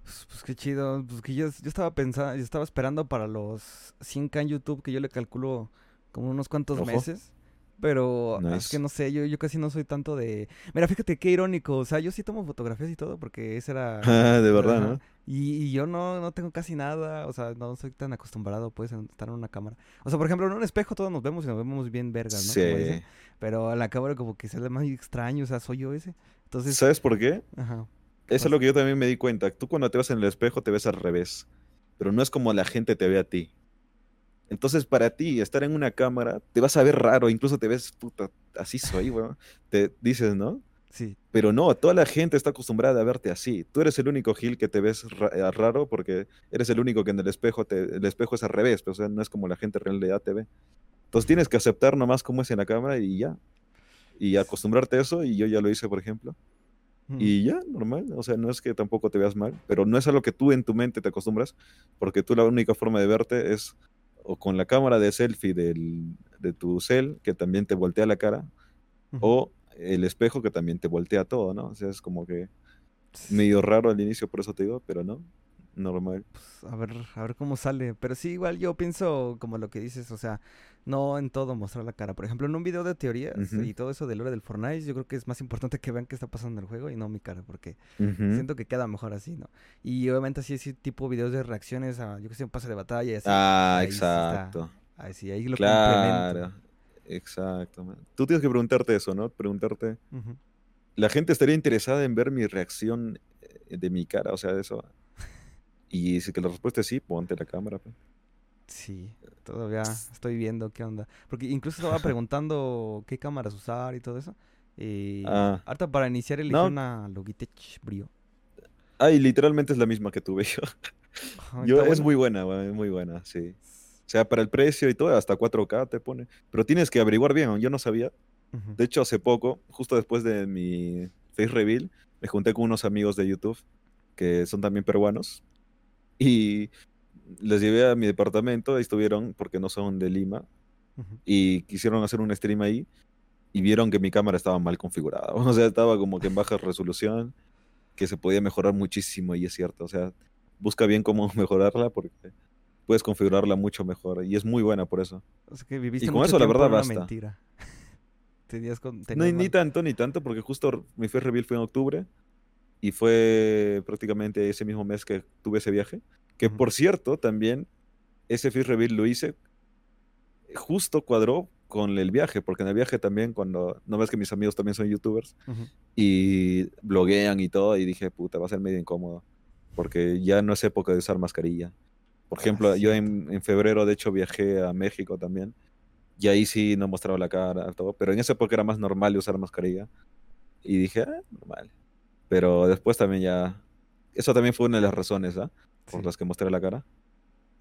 Pues, pues, qué chido. Pues que yo, yo estaba pensando, yo estaba esperando para los 100k en YouTube, que yo le calculo como unos cuantos meses. Pero es que no sé, yo, yo casi no soy tanto de... Mira, fíjate qué irónico, o sea, yo sí tomo fotografías y todo porque esa era... Ah, de verdad, ¿no? Y, yo no, no tengo casi nada, o sea, no soy tan acostumbrado pues a estar en una cámara. O sea, por ejemplo, en un espejo todos nos vemos y nos vemos bien vergas, ¿no? Sí. Pero en la cámara como que se ve más extraño, o sea, soy yo ese. Entonces... ¿Sabes por qué? Ajá. Eso es lo que yo también me di cuenta. Tú cuando te ves en el espejo te ves al revés, pero no es como la gente te ve a ti. Entonces, para ti, estar en una cámara, te vas a ver raro, incluso te ves, puta, así soy, weón. Te dices, ¿no? Sí. Pero no, toda la gente está acostumbrada a verte así. Tú eres el único Gil que te ves eh, raro porque eres el único que en el espejo, te, el espejo es al revés, pero, o sea, no es como la gente en realidad te ve. Entonces tienes que aceptar nomás cómo es en la cámara y ya. Y acostumbrarte a eso, y yo ya lo hice, por ejemplo. Y ya, normal. O sea, no es que tampoco te veas mal, pero no es a lo que tú en tu mente te acostumbras, porque tú la única forma de verte es o con la cámara de selfie del, de tu cel, que también te voltea la cara, o el espejo que también te voltea todo, ¿no? O sea, es como que medio raro al inicio, por eso te digo, pero no, normal. Pues, a ver, a ver cómo sale. Pero sí, igual yo pienso como lo que dices, o sea, no en todo mostrar la cara. Por ejemplo, en un video de teorías y todo eso del hora del Fortnite, yo creo que es más importante que vean qué está pasando en el juego y no mi cara, porque siento que queda mejor así, ¿no? Y obviamente así, ese tipo videos de reacciones a, yo que sé, un pase de batalla y así. Ah, exacto. ahí sí, ahí lo claro. Exacto. Tú tienes que preguntarte eso, ¿no? Preguntarte. La gente estaría interesada en ver mi reacción eh, de mi cara, o sea, de eso. Y si que la respuesta es sí, ponte la cámara. Pues. Sí, todavía estoy viendo qué onda. Porque incluso estaba preguntando qué cámaras usar y todo eso. Y ah. ahorita para iniciar elegí una Logitech Brio. Ah, y literalmente es la misma que tuve yo. yo es muy buena, es muy buena, sí. O sea, para el precio y todo, hasta 4K te pone. Pero tienes que averiguar bien, yo no sabía. De hecho, hace poco, justo después de mi face reveal, me junté con unos amigos de YouTube que son también peruanos. Y les llevé a mi departamento, ahí estuvieron porque no son de Lima, y quisieron hacer un stream ahí y vieron que mi cámara estaba mal configurada. O sea, estaba como que en baja resolución, que se podía mejorar muchísimo y es cierto. O sea, busca bien cómo mejorarla porque puedes configurarla mucho mejor y es muy buena por eso. y con eso la verdad basta. Mentira. no, ni tanto, ni tanto, porque justo mi first reveal fue en octubre y fue prácticamente ese mismo mes que tuve ese viaje. Que por cierto, también ese Fish Reveal lo hice, justo cuadró con el viaje, porque en el viaje también, cuando no ves que mis amigos también son youtubers Ujú. y bloguean y todo, y dije, puta, va a ser medio incómodo, porque ya no es época de usar mascarilla. Por Ah, ejemplo, yo en febrero, de hecho, viajé a México también, y ahí sí no mostraba la cara, todo, pero en esa época era más normal usar mascarilla, y dije, ah, normal. Pero después también ya, eso también fue una de las razones, ¿ah? Por Sí, las que mostré la cara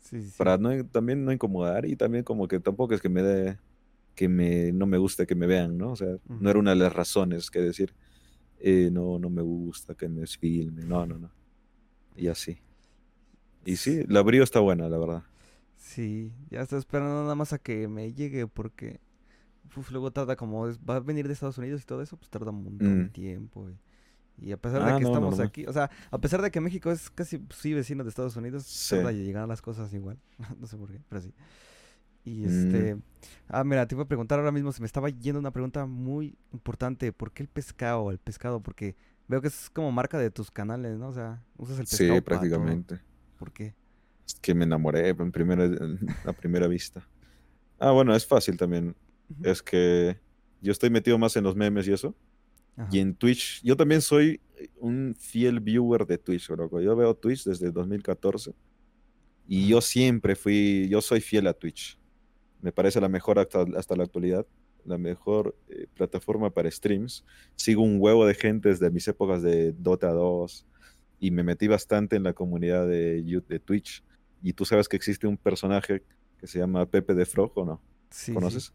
sí, sí. para no, también no incomodar y también como que tampoco es que me dé, que me, no me guste que me vean, ¿no? O sea, no era una de las razones que decir, eh, no, no me gusta que me filmen, no, no, no. Y así. Y sí, la brío está buena, la verdad. Sí, ya estoy esperando nada más a que me llegue porque uf, luego tarda como es- va a venir de Estados Unidos y todo eso, pues tarda un montón de Mm. tiempo. Y, y a pesar de Ah, que no, estamos normal. aquí, o sea, a pesar de que México es casi pues, sí vecino de Estados Unidos, Sí. llegar las cosas igual. No sé por qué, pero sí. Y Mm. este, ah, mira, te iba a preguntar ahora mismo, se me estaba yendo una pregunta muy importante, ¿por qué el pescado? El pescado, porque veo que es como marca de tus canales, ¿no? O sea, usas el pescado Sí, todo. prácticamente. ¿Por qué? Es que me enamoré en primera, a primera vista. Ah, bueno, es fácil también. Es que yo estoy metido más en los memes y eso. Ajá. Y en Twitch, yo también soy un fiel viewer de Twitch, loco. Yo veo Twitch desde 2014 y yo siempre fui, yo soy fiel a Twitch. Me parece la mejor hasta, hasta la actualidad, la mejor eh, plataforma para streams. Sigo un huevo de gente desde mis épocas de Dota 2 y me metí bastante en la comunidad de, de Twitch. Y tú sabes que existe un personaje que se llama Pepe de Frog, ¿o no? Sí, sí.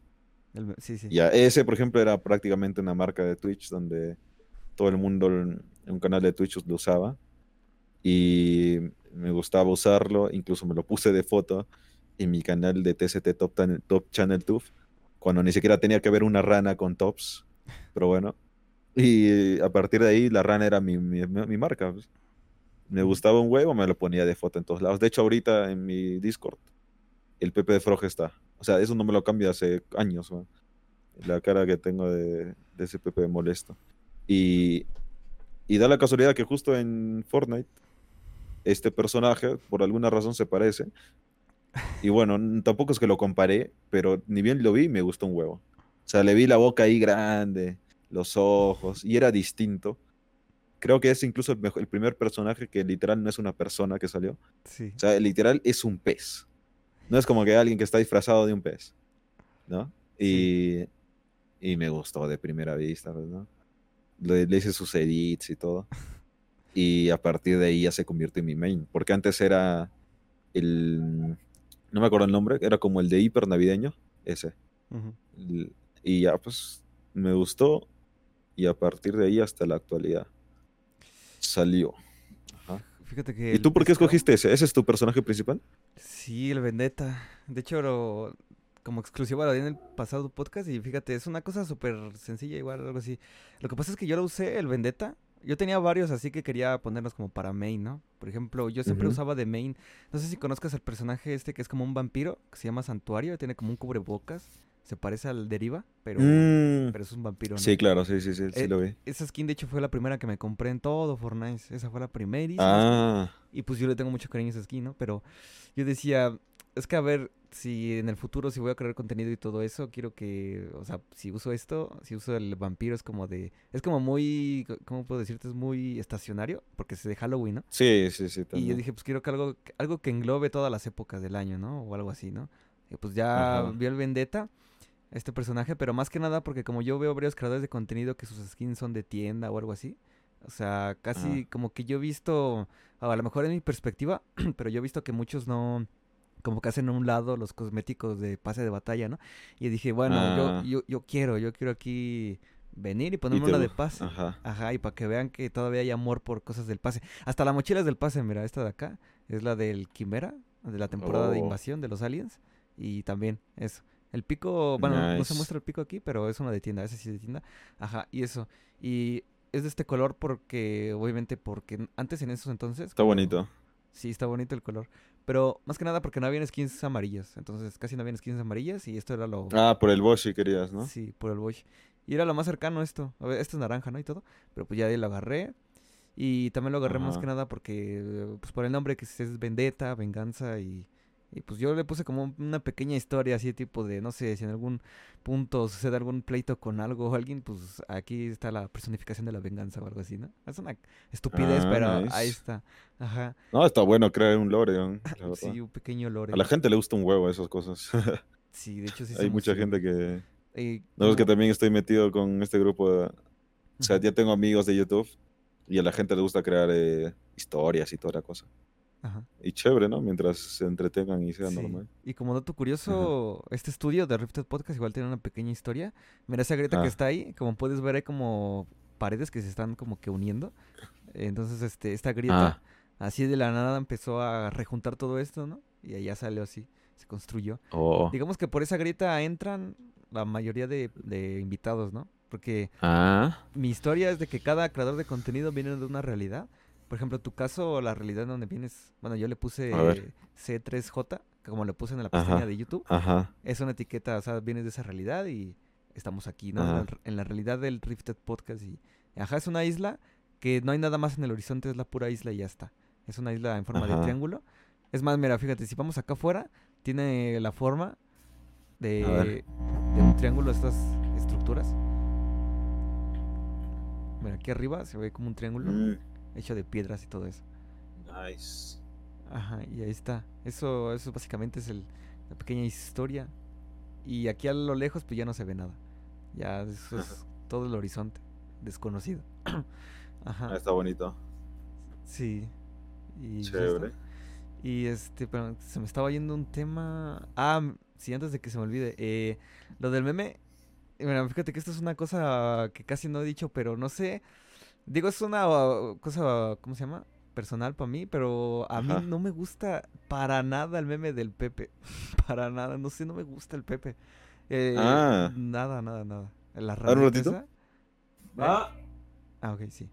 El sí, sí. Ya, ese, por ejemplo, era prácticamente una marca de Twitch donde todo el mundo en un canal de Twitch lo usaba y me gustaba usarlo, incluso me lo puse de foto en mi canal de TCT Top, Top Channel Tube, cuando ni siquiera tenía que ver una rana con tops, pero bueno. Y a partir de ahí la rana era mi, mi, mi marca. pues. Me gustaba un huevo, me lo ponía de foto en todos lados. De hecho, ahorita en mi Discord, el Pepe de Frog está. O sea, eso no me lo cambio hace años. La cara que tengo de, de ese Pepe molesto. Y, y da la casualidad que justo en Fortnite, este personaje, por alguna razón, se parece. Y bueno, tampoco es que lo comparé, pero ni bien lo vi, me gustó un huevo. O sea, le vi la boca ahí grande, los ojos, y era distinto. Creo que es incluso el, mejor- el primer personaje que literal no es una persona que salió. Sí. O sea, literal es un pez. No es como que alguien que está disfrazado de un pez. ¿No? Y, y me gustó de primera vista, pues, ¿no? Le, le hice sus edits y todo. Y a partir de ahí ya se convierte en mi main. Porque antes era el. No me acuerdo el nombre, era como el de hiper navideño. Ese. Y ya, pues me gustó. Y a partir de ahí hasta la actualidad salió. Fíjate que ¿Y tú por qué escogiste ese? ¿Ese es tu personaje principal? Sí, el Vendetta. De hecho, lo- como exclusivo lo di en el pasado podcast y fíjate, es una cosa súper sencilla, igual, algo así. Lo que pasa es que yo lo usé, el Vendetta. Yo tenía varios así que quería ponerlos como para main, ¿no? Por ejemplo, yo siempre usaba de main. No sé si conozcas el personaje este que es como un vampiro, que se llama Santuario, tiene como un cubrebocas. Se parece al Deriva, pero, Mm. pero es un vampiro, ¿no? Sí, claro, sí, sí, sí, sí Eh, lo vi. Esa skin, de hecho, fue la primera que me compré en todo Fortnite. Esa fue la primerísima. Ah, Y pues yo le tengo mucho cariño a esa skin, ¿no? Pero yo decía, es que a ver, si en el futuro, si voy a crear contenido y todo eso, quiero que, o sea, si uso esto, si uso el vampiro, es como de, es como muy, ¿cómo puedo decirte? Es muy estacionario, porque es de Halloween, ¿no? sí, sí, sí. Y yo dije, pues quiero que algo, algo que englobe todas las épocas del año, ¿no? O algo así, ¿no? Y pues ya Ajá. vi el Vendetta, este personaje, pero más que nada porque como yo veo varios creadores de contenido que sus skins son de tienda o algo así. O sea, casi Ajá. como que yo he visto, a lo mejor en mi perspectiva, pero yo he visto que muchos no, como que hacen a un lado los cosméticos de pase de batalla, ¿no? Y dije, bueno, Ah. yo, yo, yo quiero, yo quiero aquí venir y Y ponerme te una de pase. Ajá. Ajá, y para que vean que todavía hay amor por cosas del pase. Hasta la mochila es del pase, mira, esta de acá es la del Quimera, de la temporada de Oh. invasión de los aliens. Y también eso. El pico, bueno, no se muestra el pico aquí, pero es una de tienda, ese sí es de tienda. Ajá, y eso. Y es de este color porque, obviamente, porque antes en esos entonces... Está bonito. Sí, está bonito el color. Pero más que nada porque no habían skins amarillas. Entonces casi no habían skins amarillas y esto era lo... Ah, por el Boshi querías, ¿no? Sí, por el Bosch. Y era lo más cercano esto. A ver, esto es naranja, ¿no? Y todo. Pero pues ya de ahí lo agarré. Y también lo agarré más que nada porque, pues por el nombre que es Vendetta, Venganza y, Y pues yo le puse como una pequeña historia así tipo de, no sé, si en algún punto sucede algún pleito con algo o alguien, pues aquí está la personificación de la venganza o algo así, ¿no? Es una estupidez, Ah, pero nice. ahí está. Ajá. No, está bueno crear un lore, ¿no? Sí, un pequeño lore. A la gente le gusta un huevo esas cosas. Sí, de hecho sí Hay mucha gente que... Eh, No, es que también estoy metido con este grupo. de- O sea, ya tengo amigos de YouTube y a la gente le gusta crear eh, historias y toda la cosa. Ajá. Y chévere, ¿no? Mientras se entretengan y sea Sí. normal. Y como dato curioso, este estudio de Rifted Podcast igual tiene una pequeña historia. Mira esa grieta que Ah. está ahí, como puedes ver hay como paredes que se están como que uniendo. Entonces, este, esta grieta, Ah, así de la nada empezó a rejuntar todo esto, ¿no? Y allá salió así, se construyó. oh. Digamos que por esa grieta entran la mayoría de, de invitados, ¿no? Porque Ah, mi historia es de que cada creador de contenido viene de una realidad. Por ejemplo, tu caso, la realidad donde vienes, bueno, yo le puse A ver. C3J, como le puse en la Ajá. pestaña de YouTube. ajá. Es una etiqueta, o sea, vienes de esa realidad y estamos aquí, ¿no? En Ajá. la, en la realidad del Rifted Podcast. Y, ajá, es una isla que no hay nada más en el horizonte, es la pura isla y ya está. Es una isla en forma de triángulo. Es más, mira, fíjate, si vamos acá afuera, tiene la forma de un triángulo, estas estructuras. Mira, aquí arriba se ve como un triángulo Mm, hecho de piedras y todo eso. nice. Ajá, y ahí está. Eso, eso básicamente es el, la pequeña historia. Y aquí a lo lejos, pues ya no se ve nada. Ya eso es todo el horizonte desconocido. Ajá, Ah, está bonito. sí. Y. Chévere. Y este, pero se me estaba yendo un tema. Ah, sí, antes de que se me olvide. eh, lo del meme. Mira, fíjate que esto es una cosa que casi no he dicho, pero no sé. Digo, es una uh, cosa, ¿cómo se llama? Personal para mí, pero a Ajá. mí no me gusta para nada el meme del Pepe. Para nada, no sé, no me gusta el Pepe. Eh, Ah. Nada, nada, nada. La A ver, un ratito. esa. Ah, Ah, ok, sí.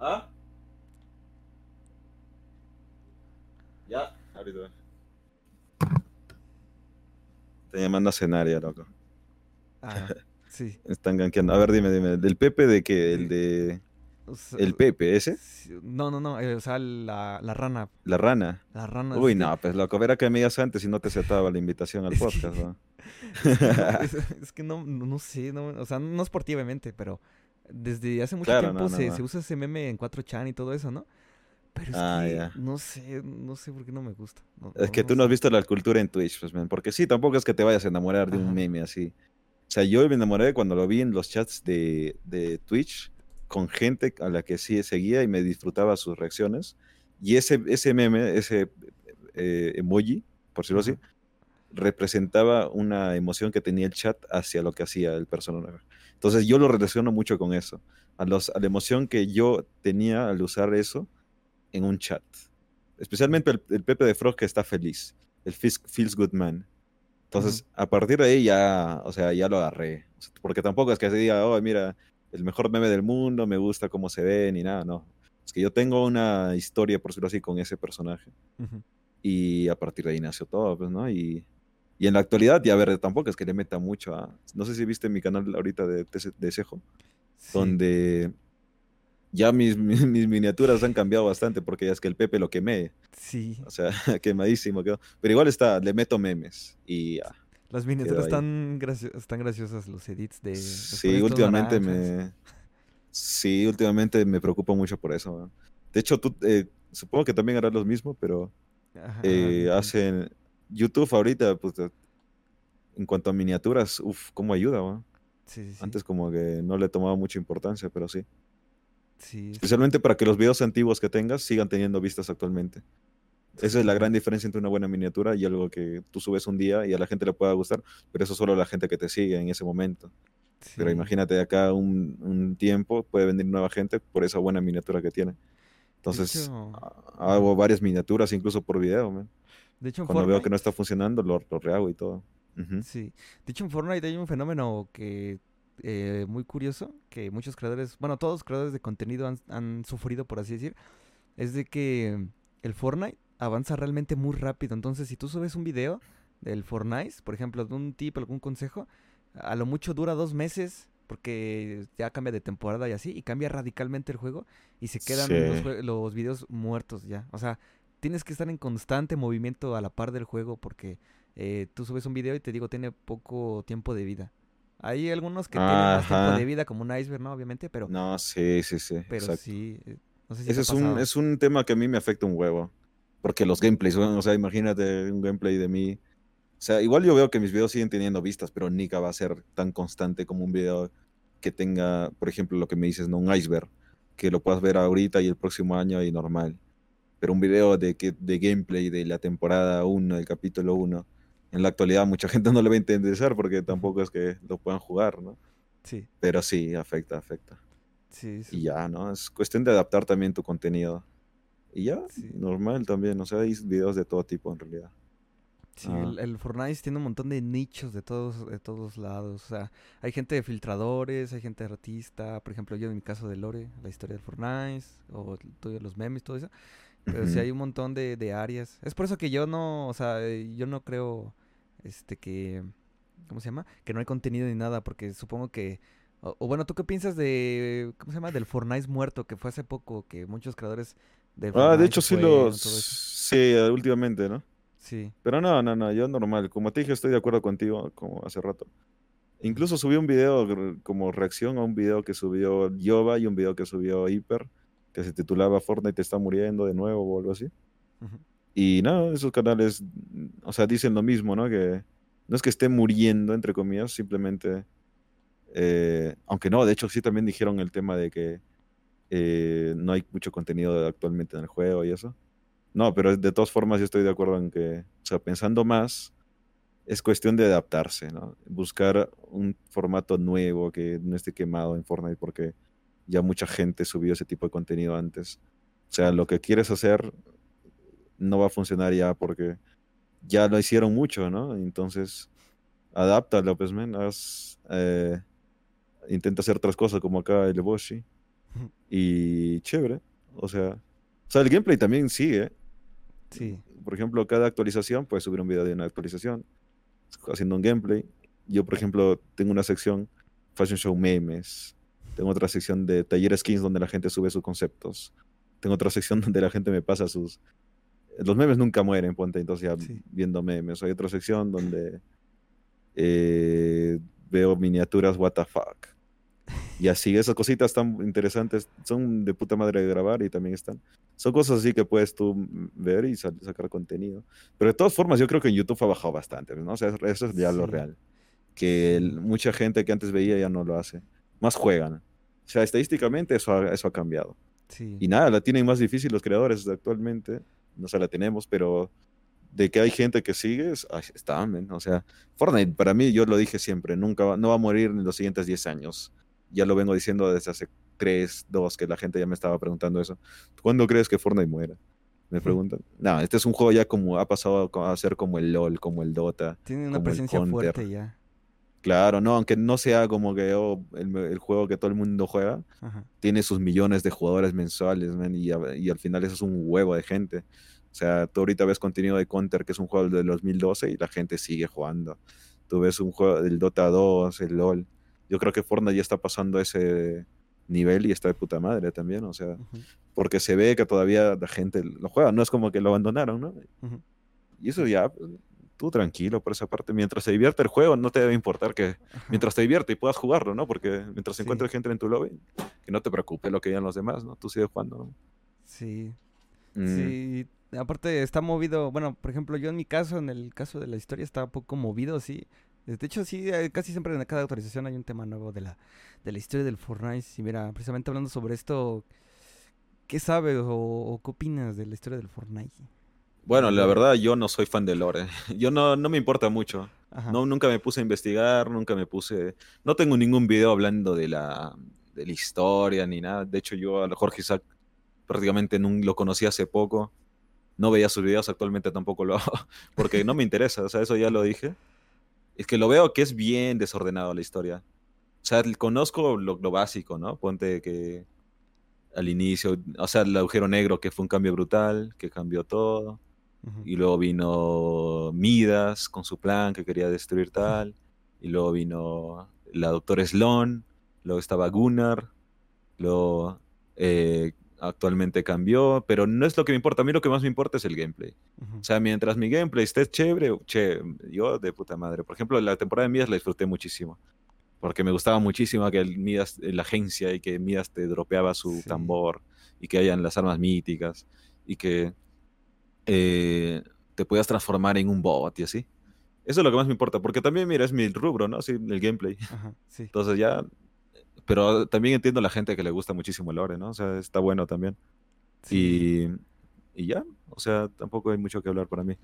ah. Ya, ahorita. Te llaman a cenar ya, loco. Ah, sí. Están gankeando. A ver, dime, dime. ¿Del Pepe de qué? ¿El de. O sea, ¿El Pepe ese? No, no, no. eh, o sea, la, la rana. ¿La rana? La rana. Uy, que- no, pues loco, verá que me digas antes y no te aceptaba la invitación al que- podcast, ¿no? es, es que no, no, sé, no, o sea, no es por ti obviamente, pero desde hace mucho Claro, tiempo no, no, se, se usa ese meme en 4chan y todo eso, ¿no? Pero es Ah, que no sé, no sé por qué no me gusta. Es que tú no has visto la cultura en Twitch, pues, man, porque sí, tampoco es que te vayas a enamorar de un meme así. O sea, yo me enamoré cuando lo vi en los chats de, de Twitch con gente a la que sí seguía y me disfrutaba sus reacciones. Y ese, ese meme, ese eh, emoji, por decirlo así, representaba una emoción que tenía el chat hacia lo que hacía el personaje. Entonces yo lo relaciono mucho con eso, a, los, a la emoción que yo tenía al usar eso en un chat. Especialmente el, el Pepe de Frog que está feliz, el feels, good man. Entonces, a partir de ahí ya, o sea, ya lo agarré. Porque tampoco es que se diga, oh, mira, el mejor meme del mundo, me gusta cómo se ve, ni nada, no. Es que yo tengo una historia, por decirlo así, con ese personaje. Ujú. Y a partir de ahí nació todo, pues, ¿no? Y, y en la actualidad, ya a ver, tampoco es que le meta mucho a... No sé si viste mi canal ahorita de, de, de Cejo, Sí, donde ya mis, mis, mis miniaturas han cambiado bastante, porque ya es que el Pepe lo quemé, sí. o sea, quemadísimo quedó. Pero igual está, le meto memes y ya. Las miniaturas están, gracio- están graciosas, los edits de... Sí, últimamente me... Sí, últimamente me preocupa mucho por eso. De hecho, tú, eh, supongo que también harás lo mismo, pero Ajá, eh, hacen YouTube ahorita, pues, eh, en cuanto a miniaturas, uff, cómo ayuda. Sí, sí, sí. Antes como que no le tomaba mucha importancia, pero sí. Sí, es- Especialmente para que los videos antiguos que tengas sigan teniendo vistas actualmente. Esa es la gran diferencia entre una buena miniatura y algo que tú subes un día y a la gente le pueda gustar, pero eso solo la gente que te sigue en ese momento. Pero sí. imagínate de acá un, un tiempo, puede venir nueva gente por esa buena miniatura que tiene. Entonces, hecho, ha- hago varias miniaturas incluso por video, man. De hecho, Cuando veo que Fortnite- no está funcionando, lo, lo rehago y todo. Ujú. Sí, de hecho en Fortnite hay un fenómeno que eh, muy curioso, que muchos creadores, bueno, todos los creadores de contenido han, han sufrido, por así decir, es de que el Fortnite avanza realmente muy rápido. Entonces, si tú subes un video del Fortnite, por ejemplo, de un tip, algún consejo, a lo mucho dura dos meses, porque ya cambia de temporada y así, y cambia radicalmente el juego, y se quedan Sí. los, jue- los videos muertos ya. O sea, tienes que estar en constante movimiento a la par del juego porque eh, tú subes un video y te digo, tiene poco tiempo de vida. Hay algunos que tienen más tiempo de vida, como un iceberg, ¿no? Obviamente, pero... No, sí, sí, sí. Pero sí, eh, no sé si Ese es un, es un tema que a mí me afecta un huevo. Porque los gameplays, o sea, imagínate un gameplay de mí. O sea, igual yo veo que mis videos siguen teniendo vistas, pero Nika va a ser tan constante como un video que tenga, por ejemplo, lo que me dices, ¿no? Un iceberg, que lo puedas ver ahorita y el próximo año y normal. Pero un video de, que, de gameplay de la temporada 1, del capítulo 1, en la actualidad mucha gente no le va a interesar porque tampoco es que lo puedan jugar, ¿no? Sí. Pero sí, afecta, afecta. Sí, sí. Y ya, ¿no? Es cuestión de adaptar también tu contenido. Y ya, normal también, o sea, hay videos de todo tipo en realidad. Sí, el, el, Fortnite tiene un montón de nichos de todos, de todos lados. O sea, hay gente de filtradores, hay gente de artista. Por ejemplo, yo en mi caso de Lore, la historia del Fortnite, o de los memes, todo eso. Pero sí hay un montón de, de, áreas. Es por eso que yo no, o sea, eh, yo no creo, este, que, ¿cómo se llama? Que no hay contenido ni nada, porque supongo que, o, bueno, ¿tú qué piensas de, ¿cómo se llama? Del Fortnite muerto, que fue hace poco, que muchos creadores de Ah, de hecho sí los, sí, últimamente, ¿no? Sí. Pero no, no, no, yo normal. Como te dije, estoy de acuerdo contigo, como hace rato. Incluso subí un video como reacción a un video que subió Yoba y un video que subió Hyper, que se titulaba Fortnite está muriendo de nuevo o algo así. Y no, esos canales, o sea, dicen lo mismo, ¿no? Que no es que esté muriendo, entre comillas, simplemente... Eh, aunque no, de hecho sí también dijeron el tema de que eh, no hay mucho contenido actualmente en el juego y eso. No, pero de todas formas yo estoy de acuerdo en que, o sea, pensando más, es cuestión de adaptarse, ¿no? Buscar un formato nuevo que no esté quemado en Fortnite porque ya mucha gente subió ese tipo de contenido antes. O sea, lo que quieres hacer no va a funcionar ya porque ya lo hicieron mucho, ¿no? Entonces, adáptalo, pues, men. Eh, intenta hacer otras cosas como acá el Boshi. Y chévere. O sea, o sea, el gameplay también sigue. Sí. Por ejemplo, cada actualización puedes subir un video de una actualización haciendo un gameplay. Yo, por ejemplo, tengo una sección Fashion Show Memes. Tengo otra sección de Taller Skins donde la gente sube sus conceptos. Tengo otra sección donde la gente me pasa sus... Los memes nunca mueren, ponte entonces ya viendo memes. Hay otra sección donde eh, veo miniaturas what the fuck. Y así, esas cositas tan interesantes son de puta madre de grabar y también están. Son cosas así que puedes tú ver y sacar contenido. Pero de todas formas, yo creo que en YouTube ha bajado bastante, ¿no? O sea, eso es ya lo real. Que mucha gente que antes veía ya no lo hace. Más juegan. O sea, estadísticamente eso ha, eso ha cambiado. Y nada, la tienen más difícil los creadores actualmente. No se la tenemos, pero de que hay gente que sigue, está, O sea, Fortnite, para mí, yo lo dije siempre, nunca no va a morir en los siguientes 10 años ya lo vengo diciendo desde hace 3, 2, que la gente ya me estaba preguntando eso. ¿Cuándo crees que Fortnite muera? Me preguntan. No, este es un juego ya como ha pasado a ser como el LOL, como el Dota. Tiene una presencia fuerte ya. Claro, no, aunque no sea como que oh, el, juego que todo el mundo juega, tiene sus millones de jugadores mensuales, y, y, al final eso es un huevo de gente. O sea, tú ahorita ves contenido de Counter, que es un juego del 2012, y la gente sigue jugando. Tú ves un juego del Dota 2, el LOL, yo creo que Fortnite ya está pasando ese nivel y está de puta madre también, o sea, porque se ve que todavía la gente lo juega, no es como que lo abandonaron, ¿no? Y eso ya, tú tranquilo por esa parte, mientras se divierte el juego, no te debe importar que, mientras te divierte y puedas jugarlo, ¿no? Porque mientras se encuentre gente en tu lobby, que no te preocupe lo que digan los demás, ¿no? Tú sigues jugando, ¿no? Sí. Mm. Sí, aparte está movido, bueno, por ejemplo, yo en mi caso, en el caso de la historia, está un poco movido, sí. De hecho, sí, casi siempre en cada actualización hay un tema nuevo de la, de la historia del Fortnite. Y mira, precisamente hablando sobre esto, ¿qué sabes o, qué opinas de la historia del Fortnite? Bueno, la verdad yo no soy fan de lore. Yo no, no me importa mucho. No, nunca me puse a investigar, nunca me puse... No tengo ningún video hablando de la, de la historia ni nada. De hecho, yo a Jorge Isaac prácticamente no, lo conocí hace poco. No veía sus videos, actualmente tampoco lo hago, porque no me interesa. O sea, eso ya lo dije. Es que lo veo que es bien desordenado la historia. O sea, conozco lo, básico, ¿no? Ponte que al inicio, o sea, el agujero negro que fue un cambio brutal, que cambió todo. Y luego vino Midas con su plan que quería destruir tal. Y luego vino la doctora Sloan. Luego estaba Gunnar. Luego, eh, actualmente cambió, pero no es lo que me importa. A mí lo que más me importa es el gameplay. O sea, mientras mi gameplay esté chévere, che, yo de puta madre. Por ejemplo, la temporada de Midas la disfruté muchísimo. Porque me gustaba muchísimo que el Midas, la agencia y que Midas te dropeaba su Sí. tambor y que hayan las armas míticas y que eh, te puedas transformar en un bot y así. Eso es lo que más me importa, porque también, mira, es mi rubro, ¿no? Sí, el gameplay. Ajá, sí. Entonces ya, pero también entiendo a la gente que le gusta muchísimo el lore, ¿no? O sea, está bueno también. Sí, Y, y ya, o sea, tampoco hay mucho que hablar para mí.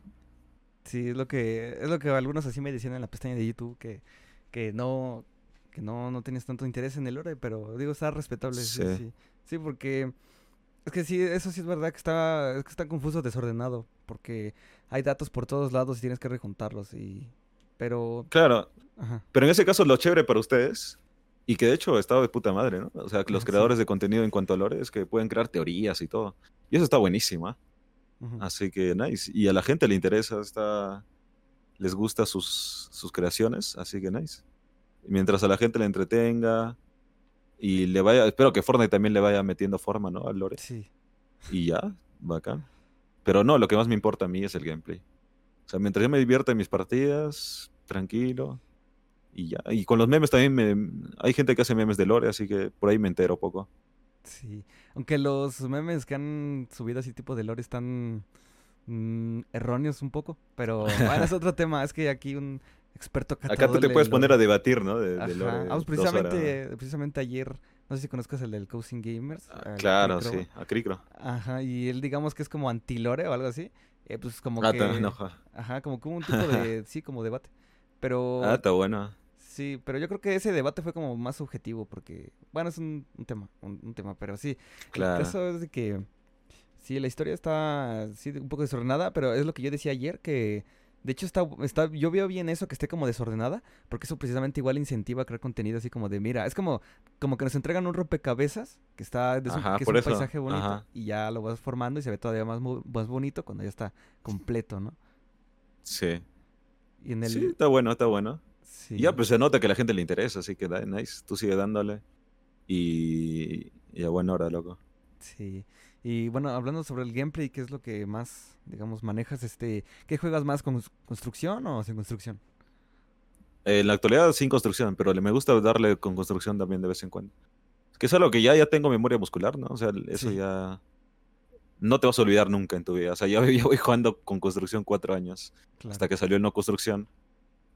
sí, es lo que, es lo que algunos así me decían en la pestaña de YouTube, que, que no, que no, no tenías tanto interés en el lore, pero digo, está respetable, sí, Sí. sí. Sí, porque es que sí, eso sí es verdad que está, es que está confuso, desordenado, porque hay datos por todos lados y tienes que rejuntarlos y, pero, Claro, ajá, pero en ese caso lo chévere para ustedes, y que de hecho estaba de puta madre, ¿no? O sea, que los sí. creadores de contenido en cuanto a lore es que pueden crear teorías y todo. Y eso está buenísimo, ujú, Así que nice. Y a la gente le interesa, está, les gusta sus, sus creaciones, así que nice. Y mientras a la gente le entretenga y le vaya, espero que Fortnite también le vaya metiendo forma, ¿no? Al lore. sí, Y ya, bacán. Pero no, lo que más me importa a mí es el gameplay. O sea, mientras yo me divierta en mis partidas, tranquilo. Y ya. Y con los memes también me... Hay gente que hace memes de lore, así que por ahí me entero poco. sí. Aunque los memes que han subido así tipo de lore están mm, erróneos un poco, pero bueno, es otro tema, es que aquí un experto Acá tú te puedes poner lore- a debatir, ¿no? De, de lore. Vamos, horas. precisamente, precisamente ayer, no sé si conozcas el del Cousin Gamers. Ah, Claro, Cricro. sí, a Cricro. Ajá, y él digamos que es como antilore o algo así. eh, pues como Ah, que... Ajá, como que hubo un tipo de... sí, como debate. Pero... Ah, está bueno. Sí, pero yo creo que ese debate fue como más subjetivo porque... Bueno, es un, un tema, un, un tema, pero sí. El Claro. caso es de que... Sí, la historia está sí, un poco desordenada, pero es lo que yo decía ayer, que... De hecho, está, está, yo veo bien eso, que esté como desordenada, porque eso precisamente igual incentiva a crear contenido así como de, mira, es como, como que nos entregan un rompecabezas, que está, es un, Ajá, que es un eso, paisaje bonito, ajá. y ya lo vas formando y se ve todavía más, más bonito cuando ya está completo, ¿no? Sí. Y en el... Sí, está bueno, está bueno. Sí. Ya, pues se nota que a la gente le interesa, así que nice. Tú sigue dándole. Y, y a buena hora, loco. Sí. Y bueno, hablando sobre el gameplay, ¿qué es lo que más, digamos, manejas? Este, ¿qué juegas más con construcción o sin construcción? En la actualidad sin construcción, pero me gusta darle con construcción también de vez en cuando. Que es algo que ya, ya tengo memoria muscular, ¿no? O sea, eso Sí. ya no te vas a olvidar nunca en tu vida. O sea, ya, ya voy jugando con construcción cuatro años, Claro. hasta que salió el no construcción.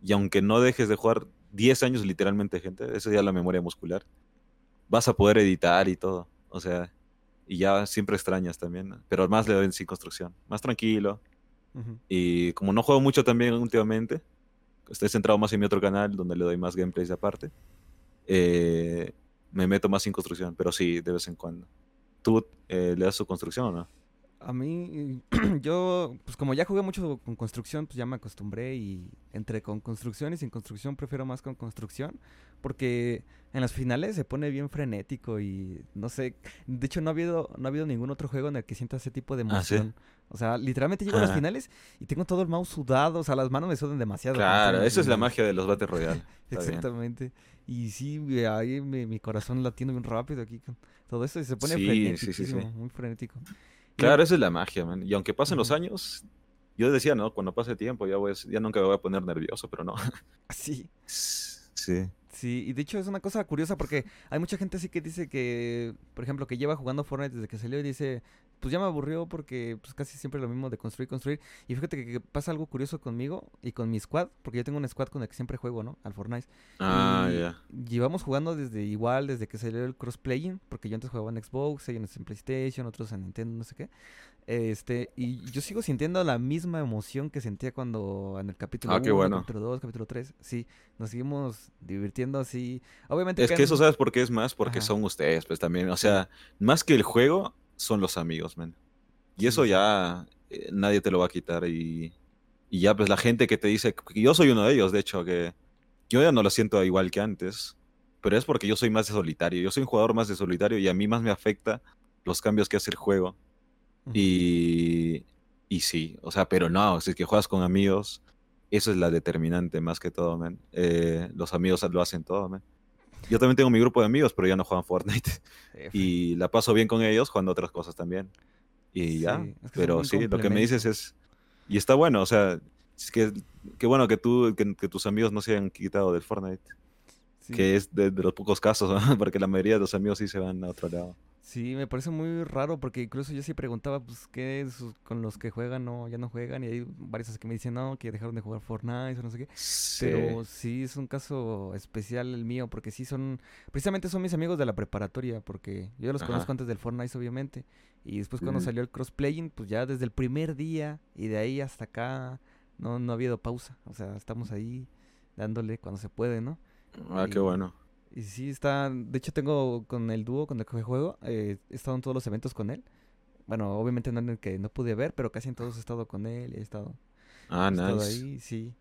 Y aunque no dejes de jugar 10 años literalmente, gente, eso ya es la memoria muscular. Vas a poder editar y todo. O sea, y ya siempre extrañas también, ¿no? pero más le doy sin construcción. Más tranquilo. Y como no juego mucho también últimamente, estoy centrado más en mi otro canal donde le doy más gameplays aparte, eh, me meto más sin construcción, pero sí, de vez en cuando. ¿Tú eh, le das su construcción o no? A mí, yo, pues como ya jugué mucho con construcción, pues ya me acostumbré y entre con construcción y sin construcción prefiero más con construcción, porque en las finales se pone bien frenético y no sé, de hecho no ha habido, no ha habido ningún otro juego en el que sienta ese tipo de Ah, ¿sí? emoción. O sea, literalmente llego a las finales y tengo todo el mouse sudado, o sea, las manos me sudan demasiado. Claro, esa es la magia de los Battle Royale. Bien. Exactamente. Y sí, ahí mi, mi corazón latiendo bien rápido aquí con todo eso y se pone Sí, sí, sí, sí. frenético, muy frenético. Claro, esa es la magia, man. Y aunque pasen los años, yo decía, ¿no? Cuando pase tiempo ya, voy, ya nunca me voy a poner nervioso, pero no. Sí. Sí. Sí, y de hecho es una cosa curiosa porque hay mucha gente así que dice que, por ejemplo, que lleva jugando Fortnite desde que salió y dice, pues ya me aburrió porque pues casi siempre lo mismo de construir, construir. Y fíjate que, que pasa algo curioso conmigo y con mi squad, porque yo tengo un squad con el que siempre juego, ¿no? Al Fortnite. Ah, ya. Llevamos jugando desde igual, desde que salió el cross-playing, porque yo antes jugaba en Xbox, ellos en PlayStation, otros en Nintendo, no sé qué. Este, y yo sigo sintiendo la misma emoción que sentía cuando en el capítulo Ah, qué 1, bueno. capítulo 2, capítulo 3. Sí, nos seguimos divirtiendo así. Obviamente Es que eso, ¿sabes por qué es más? Porque Ajá. son ustedes, pues también. O sea, más que el juego, son los amigos, man. Y eso ya eh, nadie te lo va a quitar. Y, y ya, pues la gente que te dice, que yo soy uno de ellos, de hecho, que yo ya no lo siento igual que antes. Pero es porque yo soy más de solitario. Yo soy un jugador más de solitario y a mí más me afecta los cambios que hace el juego. Y, y sí, o sea, pero no, si es que juegas con amigos, eso es la determinante más que todo, man. Eh, los amigos lo hacen todo, man. Yo también tengo mi grupo de amigos, pero ya no juegan Fortnite. Y la paso bien con ellos jugando otras cosas también. Y ya. Sí, es que son Pero sí, lo que me dices es. Y está bueno, o sea, es que qué bueno que tú, que, que tus amigos no se hayan quitado del Fortnite. Sí. Que es de, de los pocos casos, ¿no? porque la mayoría de los amigos sí se van a otro lado. Sí, me parece muy raro porque incluso yo sí preguntaba, pues, ¿qué es con los que juegan no, ya no juegan? Y hay varios que me dicen, no, que dejaron de jugar Fortnite o no sé qué. Sí. Pero sí es un caso especial el mío, porque sí son, precisamente son mis amigos de la preparatoria, porque yo los Ajá. conozco antes del Fortnite, obviamente. Y después cuando salió el crossplaying, pues ya desde el primer día y de ahí hasta acá no, no ha habido pausa. O sea, estamos ahí dándole cuando se puede, ¿no? Ah, qué bueno. Y sí, está. De hecho, tengo con el dúo con el que juego. eh, he estado en todos los eventos con él. Bueno, obviamente no en el que no pude ver, pero casi en todos he estado con él y he estado, Ah, he estado nice. ahí, sí.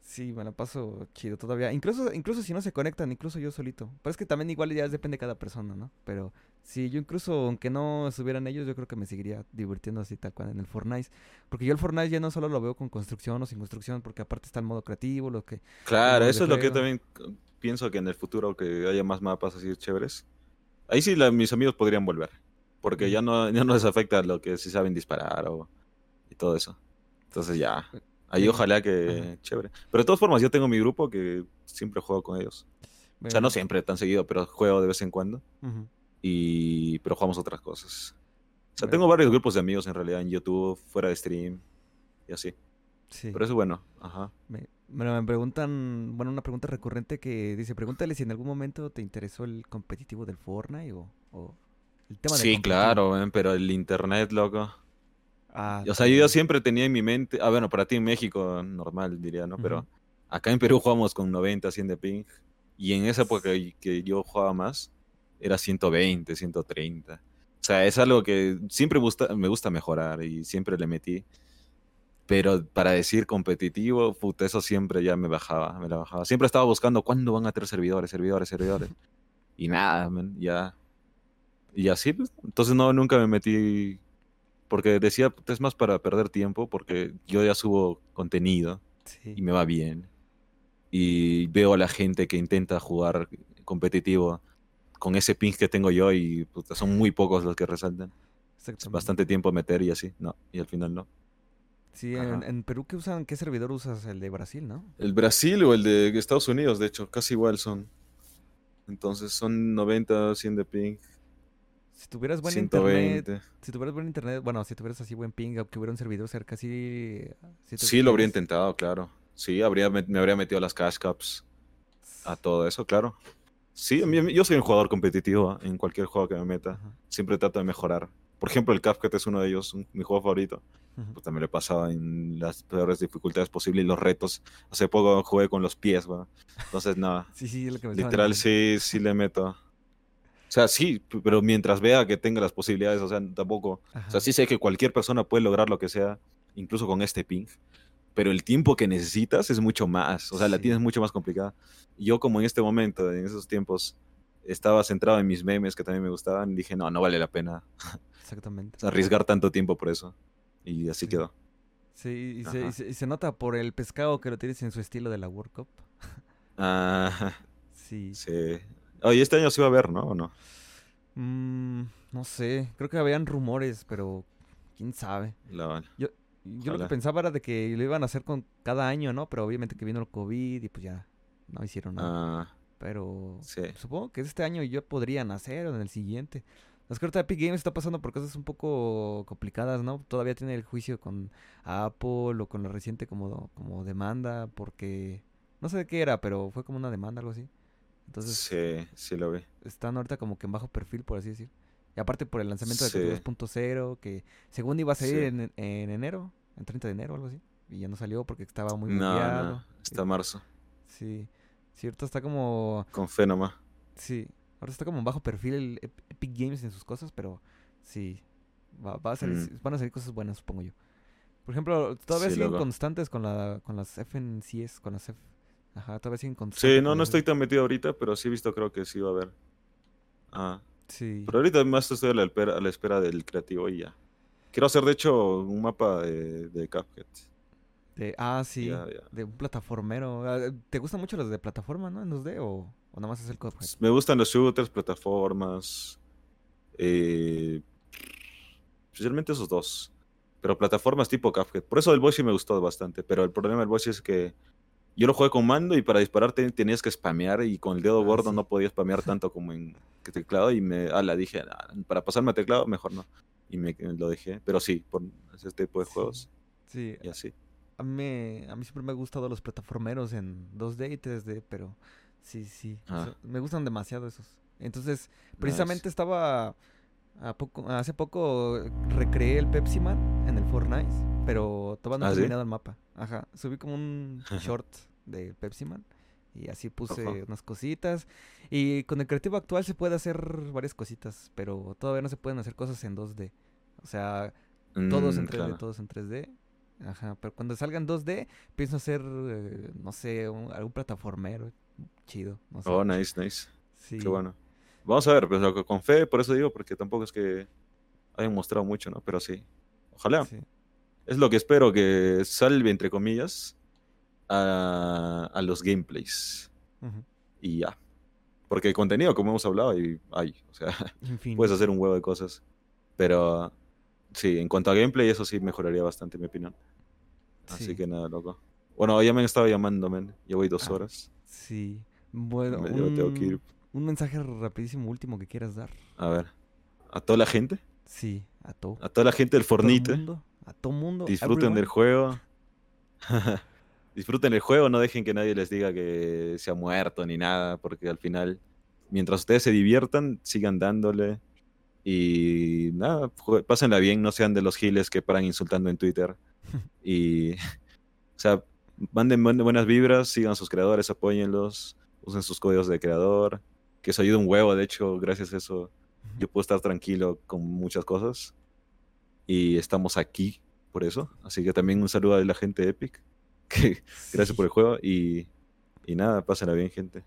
Sí, me la paso chido todavía. Incluso, incluso si no se conectan, incluso yo solito. Pero es que también igual ya depende de cada persona, ¿no? Pero sí, yo incluso, aunque no estuvieran ellos, yo creo que me seguiría divirtiendo así tal cual en el Fortnite. Porque yo el Fortnite ya no solo lo veo con construcción o sin construcción, porque aparte está el modo creativo, lo que... Claro, eso es lo que yo también pienso que en el futuro que haya más mapas así chéveres. Ahí sí la- mis amigos podrían volver. Porque ya no, ya no les afecta lo que sí saben disparar o y todo eso. Entonces ya. Ahí ojalá que Ajá. chévere. Pero de todas formas, yo tengo mi grupo que siempre juego con ellos. O sea, no bueno, siempre tan seguido, pero juego de vez en cuando. Y pero jugamos otras cosas. O sea, Bueno. tengo varios grupos de amigos en realidad en YouTube, fuera de stream y así. Sí. Pero eso bueno, ajá. Me, me me preguntan, bueno, una pregunta recurrente que dice, pregúntale si en algún momento te interesó el competitivo del Fortnite o, o el tema del Sí, claro, man, pero el internet, loco. Ah, O sea, yo ya también. siempre tenía en mi mente, ah, bueno, para ti en México normal diría, ¿no? Pero Ujú. acá en Perú jugamos con 90, 100 de ping. Y en esa época que- que yo jugaba más, era 120, 130. O sea, es algo que siempre gusta, me gusta mejorar y siempre le metí. Pero para decir competitivo, puta, eso siempre ya me bajaba, me la bajaba. Siempre estaba buscando cuándo van a tener servidores, servidores, servidores. Y nada, man, ya. Y así, pues. Entonces no, nunca me metí. Porque decía, "Puta, es más para perder tiempo, porque yo ya subo contenido Sí. y me va bien. Y veo a la gente que intenta jugar competitivo con ese ping que tengo yo y puta, son muy pocos los que resaltan. Es bastante tiempo meter y así, no, y al final no. Sí, en, en Perú, ¿qué usan? ¿Qué servidor usas? El de Brasil, ¿no? El Brasil o el de Estados Unidos, de hecho, casi igual son. Entonces son 90, 100 de ping, Si tuvieras buen internet, 120. si tuvieras buen internet, bueno, si tuvieras así buen ping, que hubiera un servidor cerca, sí... sí lo habría intentado, claro. Sí, habría, met- me habría metido a las cash cups, a todo eso, claro. Sí, mí- yo soy un jugador competitivo ¿eh? en cualquier juego que me meta. Ajá, Siempre trato de mejorar. Por ejemplo, el Cuphead es uno de ellos, un- mi juego favorito. Puta, me lo he pasado en las peores dificultades posibles y los retos. Hace poco jugué con los pies, ¿va? Entonces, nada. Sí, sí, es lo que me Literal, sí, sí le meto. O sea, sí, pero mientras vea que tenga las posibilidades, o sea, tampoco. O Ajá. sea, sí sé que cualquier persona puede lograr lo que sea, incluso con este ping. Pero el tiempo que necesitas es mucho más. O sea, la Sí. tienes mucho más complicada. Y Yo, como en este momento, en esos tiempos, estaba centrado en mis memes que también me gustaban, dije, no, no vale la pena Exactamente. o sea, arriesgar tanto tiempo por eso. Y así Sí. quedó. Sí, y se, y Ajá. se- y se nota por el pescado que lo tienes en su estilo de la World Cup. Ah, Sí. sí. Oye, este año sí va a haber, ¿no? ¿O no? Mm, no sé, creo que habían rumores, pero quién sabe. La- Yo lo que pensaba era de que lo iban a hacer con cada año, ¿no? Pero obviamente que vino el COVID y pues ya no hicieron nada. Ah, Pero sí. supongo que este año ya podrían hacer o en el siguiente. Es que ahorita Epic Games está pasando por cosas un poco complicadas, ¿no? Todavía tiene el juicio con Apple o con la reciente como, como demanda porque no sé de qué era, pero fue como una demanda, algo así. Entonces Sí, sí lo vi. están ahorita como que en bajo perfil, por así decir. Y aparte por el lanzamiento de Sí. Tetris 2.0, que según iba a salir Sí. en, en enero, en 30 de enero algo así. Y ya no salió porque estaba muy No, no. Hasta marzo. Sí. Cierto, está como... Con fe nomás. Sí. Ahora está como en bajo perfil el Epic Games en sus cosas, pero sí. Va, va a salir, Mm. van a salir cosas buenas, supongo yo. Por ejemplo, todavía Sí, siguen constantes con la con las FNCS, con las F... Ajá, todavía siguen constantes. Sí, no, no estoy tan metido ahorita, pero sí he visto, creo que sí va a haber. Ah, Sí. pero ahorita más estoy a la espera, a la espera del creativo y ya. Quiero hacer, de hecho, un mapa de, de Cuphead. De- ah, sí. De un plataformero. Ah, ¿Te gustan mucho los de plataforma, no? ¿En 2D o, ¿O nada más es el Cuphead? Me gustan los shooters, plataformas. Eh, especialmente esos dos. Pero plataformas tipo Cuphead. Por eso el Boshi me gustó bastante. Pero el problema del Boshi es que yo lo jugué con mando y para disparar te- tenías que spamear y con el dedo Ah, gordo sí. no podías spamear tanto como en teclado y me la dije, "Ah, para pasarme a teclado mejor no. Y me lo dejé. Pero sí, por ese tipo de Sí. juegos Sí, y así. a mí, a mí siempre me han gustado los plataformeros en 2D y 3D, pero sí, sí. o Ah. sea, me gustan demasiado esos. Entonces, precisamente Nice. estaba a poco, hace poco recreé el Pepsi Man en el Fortnite, pero todavía no ¿Ah, he sí? terminado el mapa. Ajá, subí como un short de Pepsi Man y así puse unas cositas. Y con el creativo actual se puede hacer varias cositas, pero todavía no se pueden hacer cosas en 2D. O sea, todos en Mm, 3D, claro. todos en 3D. Ajá, pero cuando salgan 2D, pienso hacer, eh, no sé, un- algún plataformero chido. No sé. Oh, nice, nice. Sí. Qué bueno. Vamos a ver, pues lo que- con fe, por eso digo, porque tampoco es que hayan mostrado mucho, ¿no? Pero sí. Ojalá. Sí. Es lo que espero que salve, entre comillas, a, a los gameplays. Y ya. Porque contenido, como hemos hablado, hay. O sea, Infinito. puedes hacer un huevo de cosas. Pero sí, en cuanto a gameplay, eso sí mejoraría bastante, en mi opinión. Así Sí, que nada, loco. Bueno, ya me han estado llamando, men. Voy dos Ah, horas. Sí. Bueno, Me- yo tengo que ir. Un, mensaje rapidísimo último que quieras dar. A ver. A toda la gente. Sí, a todo. A toda la gente del Fornite. mundo. A todo mundo. Disfruten del juego. Disfruten el juego, no dejen que nadie les diga que se ha muerto ni nada, porque al final, mientras ustedes se diviertan, sigan dándole. Y nada, pásenla bien, no sean de los giles que paran insultando en Twitter. Y, o sea, manden buen- buenas vibras, sigan a sus creadores, apóyenlos, usen sus códigos de creador, que eso ayuda un huevo, de hecho, gracias a eso yo puedo estar tranquilo con muchas cosas. Y estamos aquí por eso. Así que también un saludo a la gente de Epic. Que gracias por el juego. Y, y nada, pásenla bien, gente.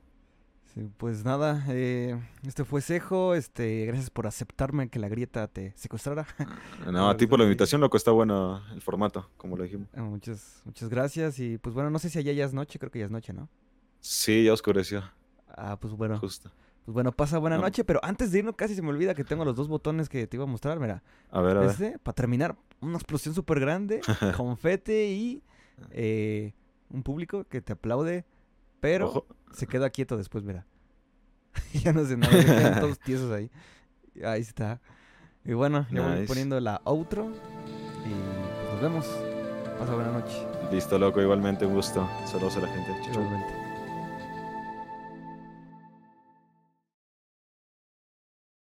Sí, pues nada, eh, este fue Cejo, este, gracias por aceptarme que la grieta te secuestrara. No, a ti por la invitación, loco, está bueno el formato, como lo dijimos. Ah, muchas, muchas gracias y pues bueno, no sé si allá ya es noche, creo que ya es noche, ¿no? Sí, ya oscureció, Ah, pues bueno, justo. Pues bueno, pasa buena No. noche, pero antes de irnos casi se me olvida que tengo los dos botones que te iba a mostrar, mira. A ver, a ver. Este, para terminar, una explosión súper grande, confete y eh, un público que te aplaude, pero Ojo. se queda quieto después, mira. ya no sé nada, se quedan todos tiesos ahí. Ahí está. Y bueno, ya voy Nice. poniendo la outro y pues nos vemos. Pasa buena noche. Listo, loco, igualmente un gusto. Saludos a la gente. Chau, chau. Igualmente.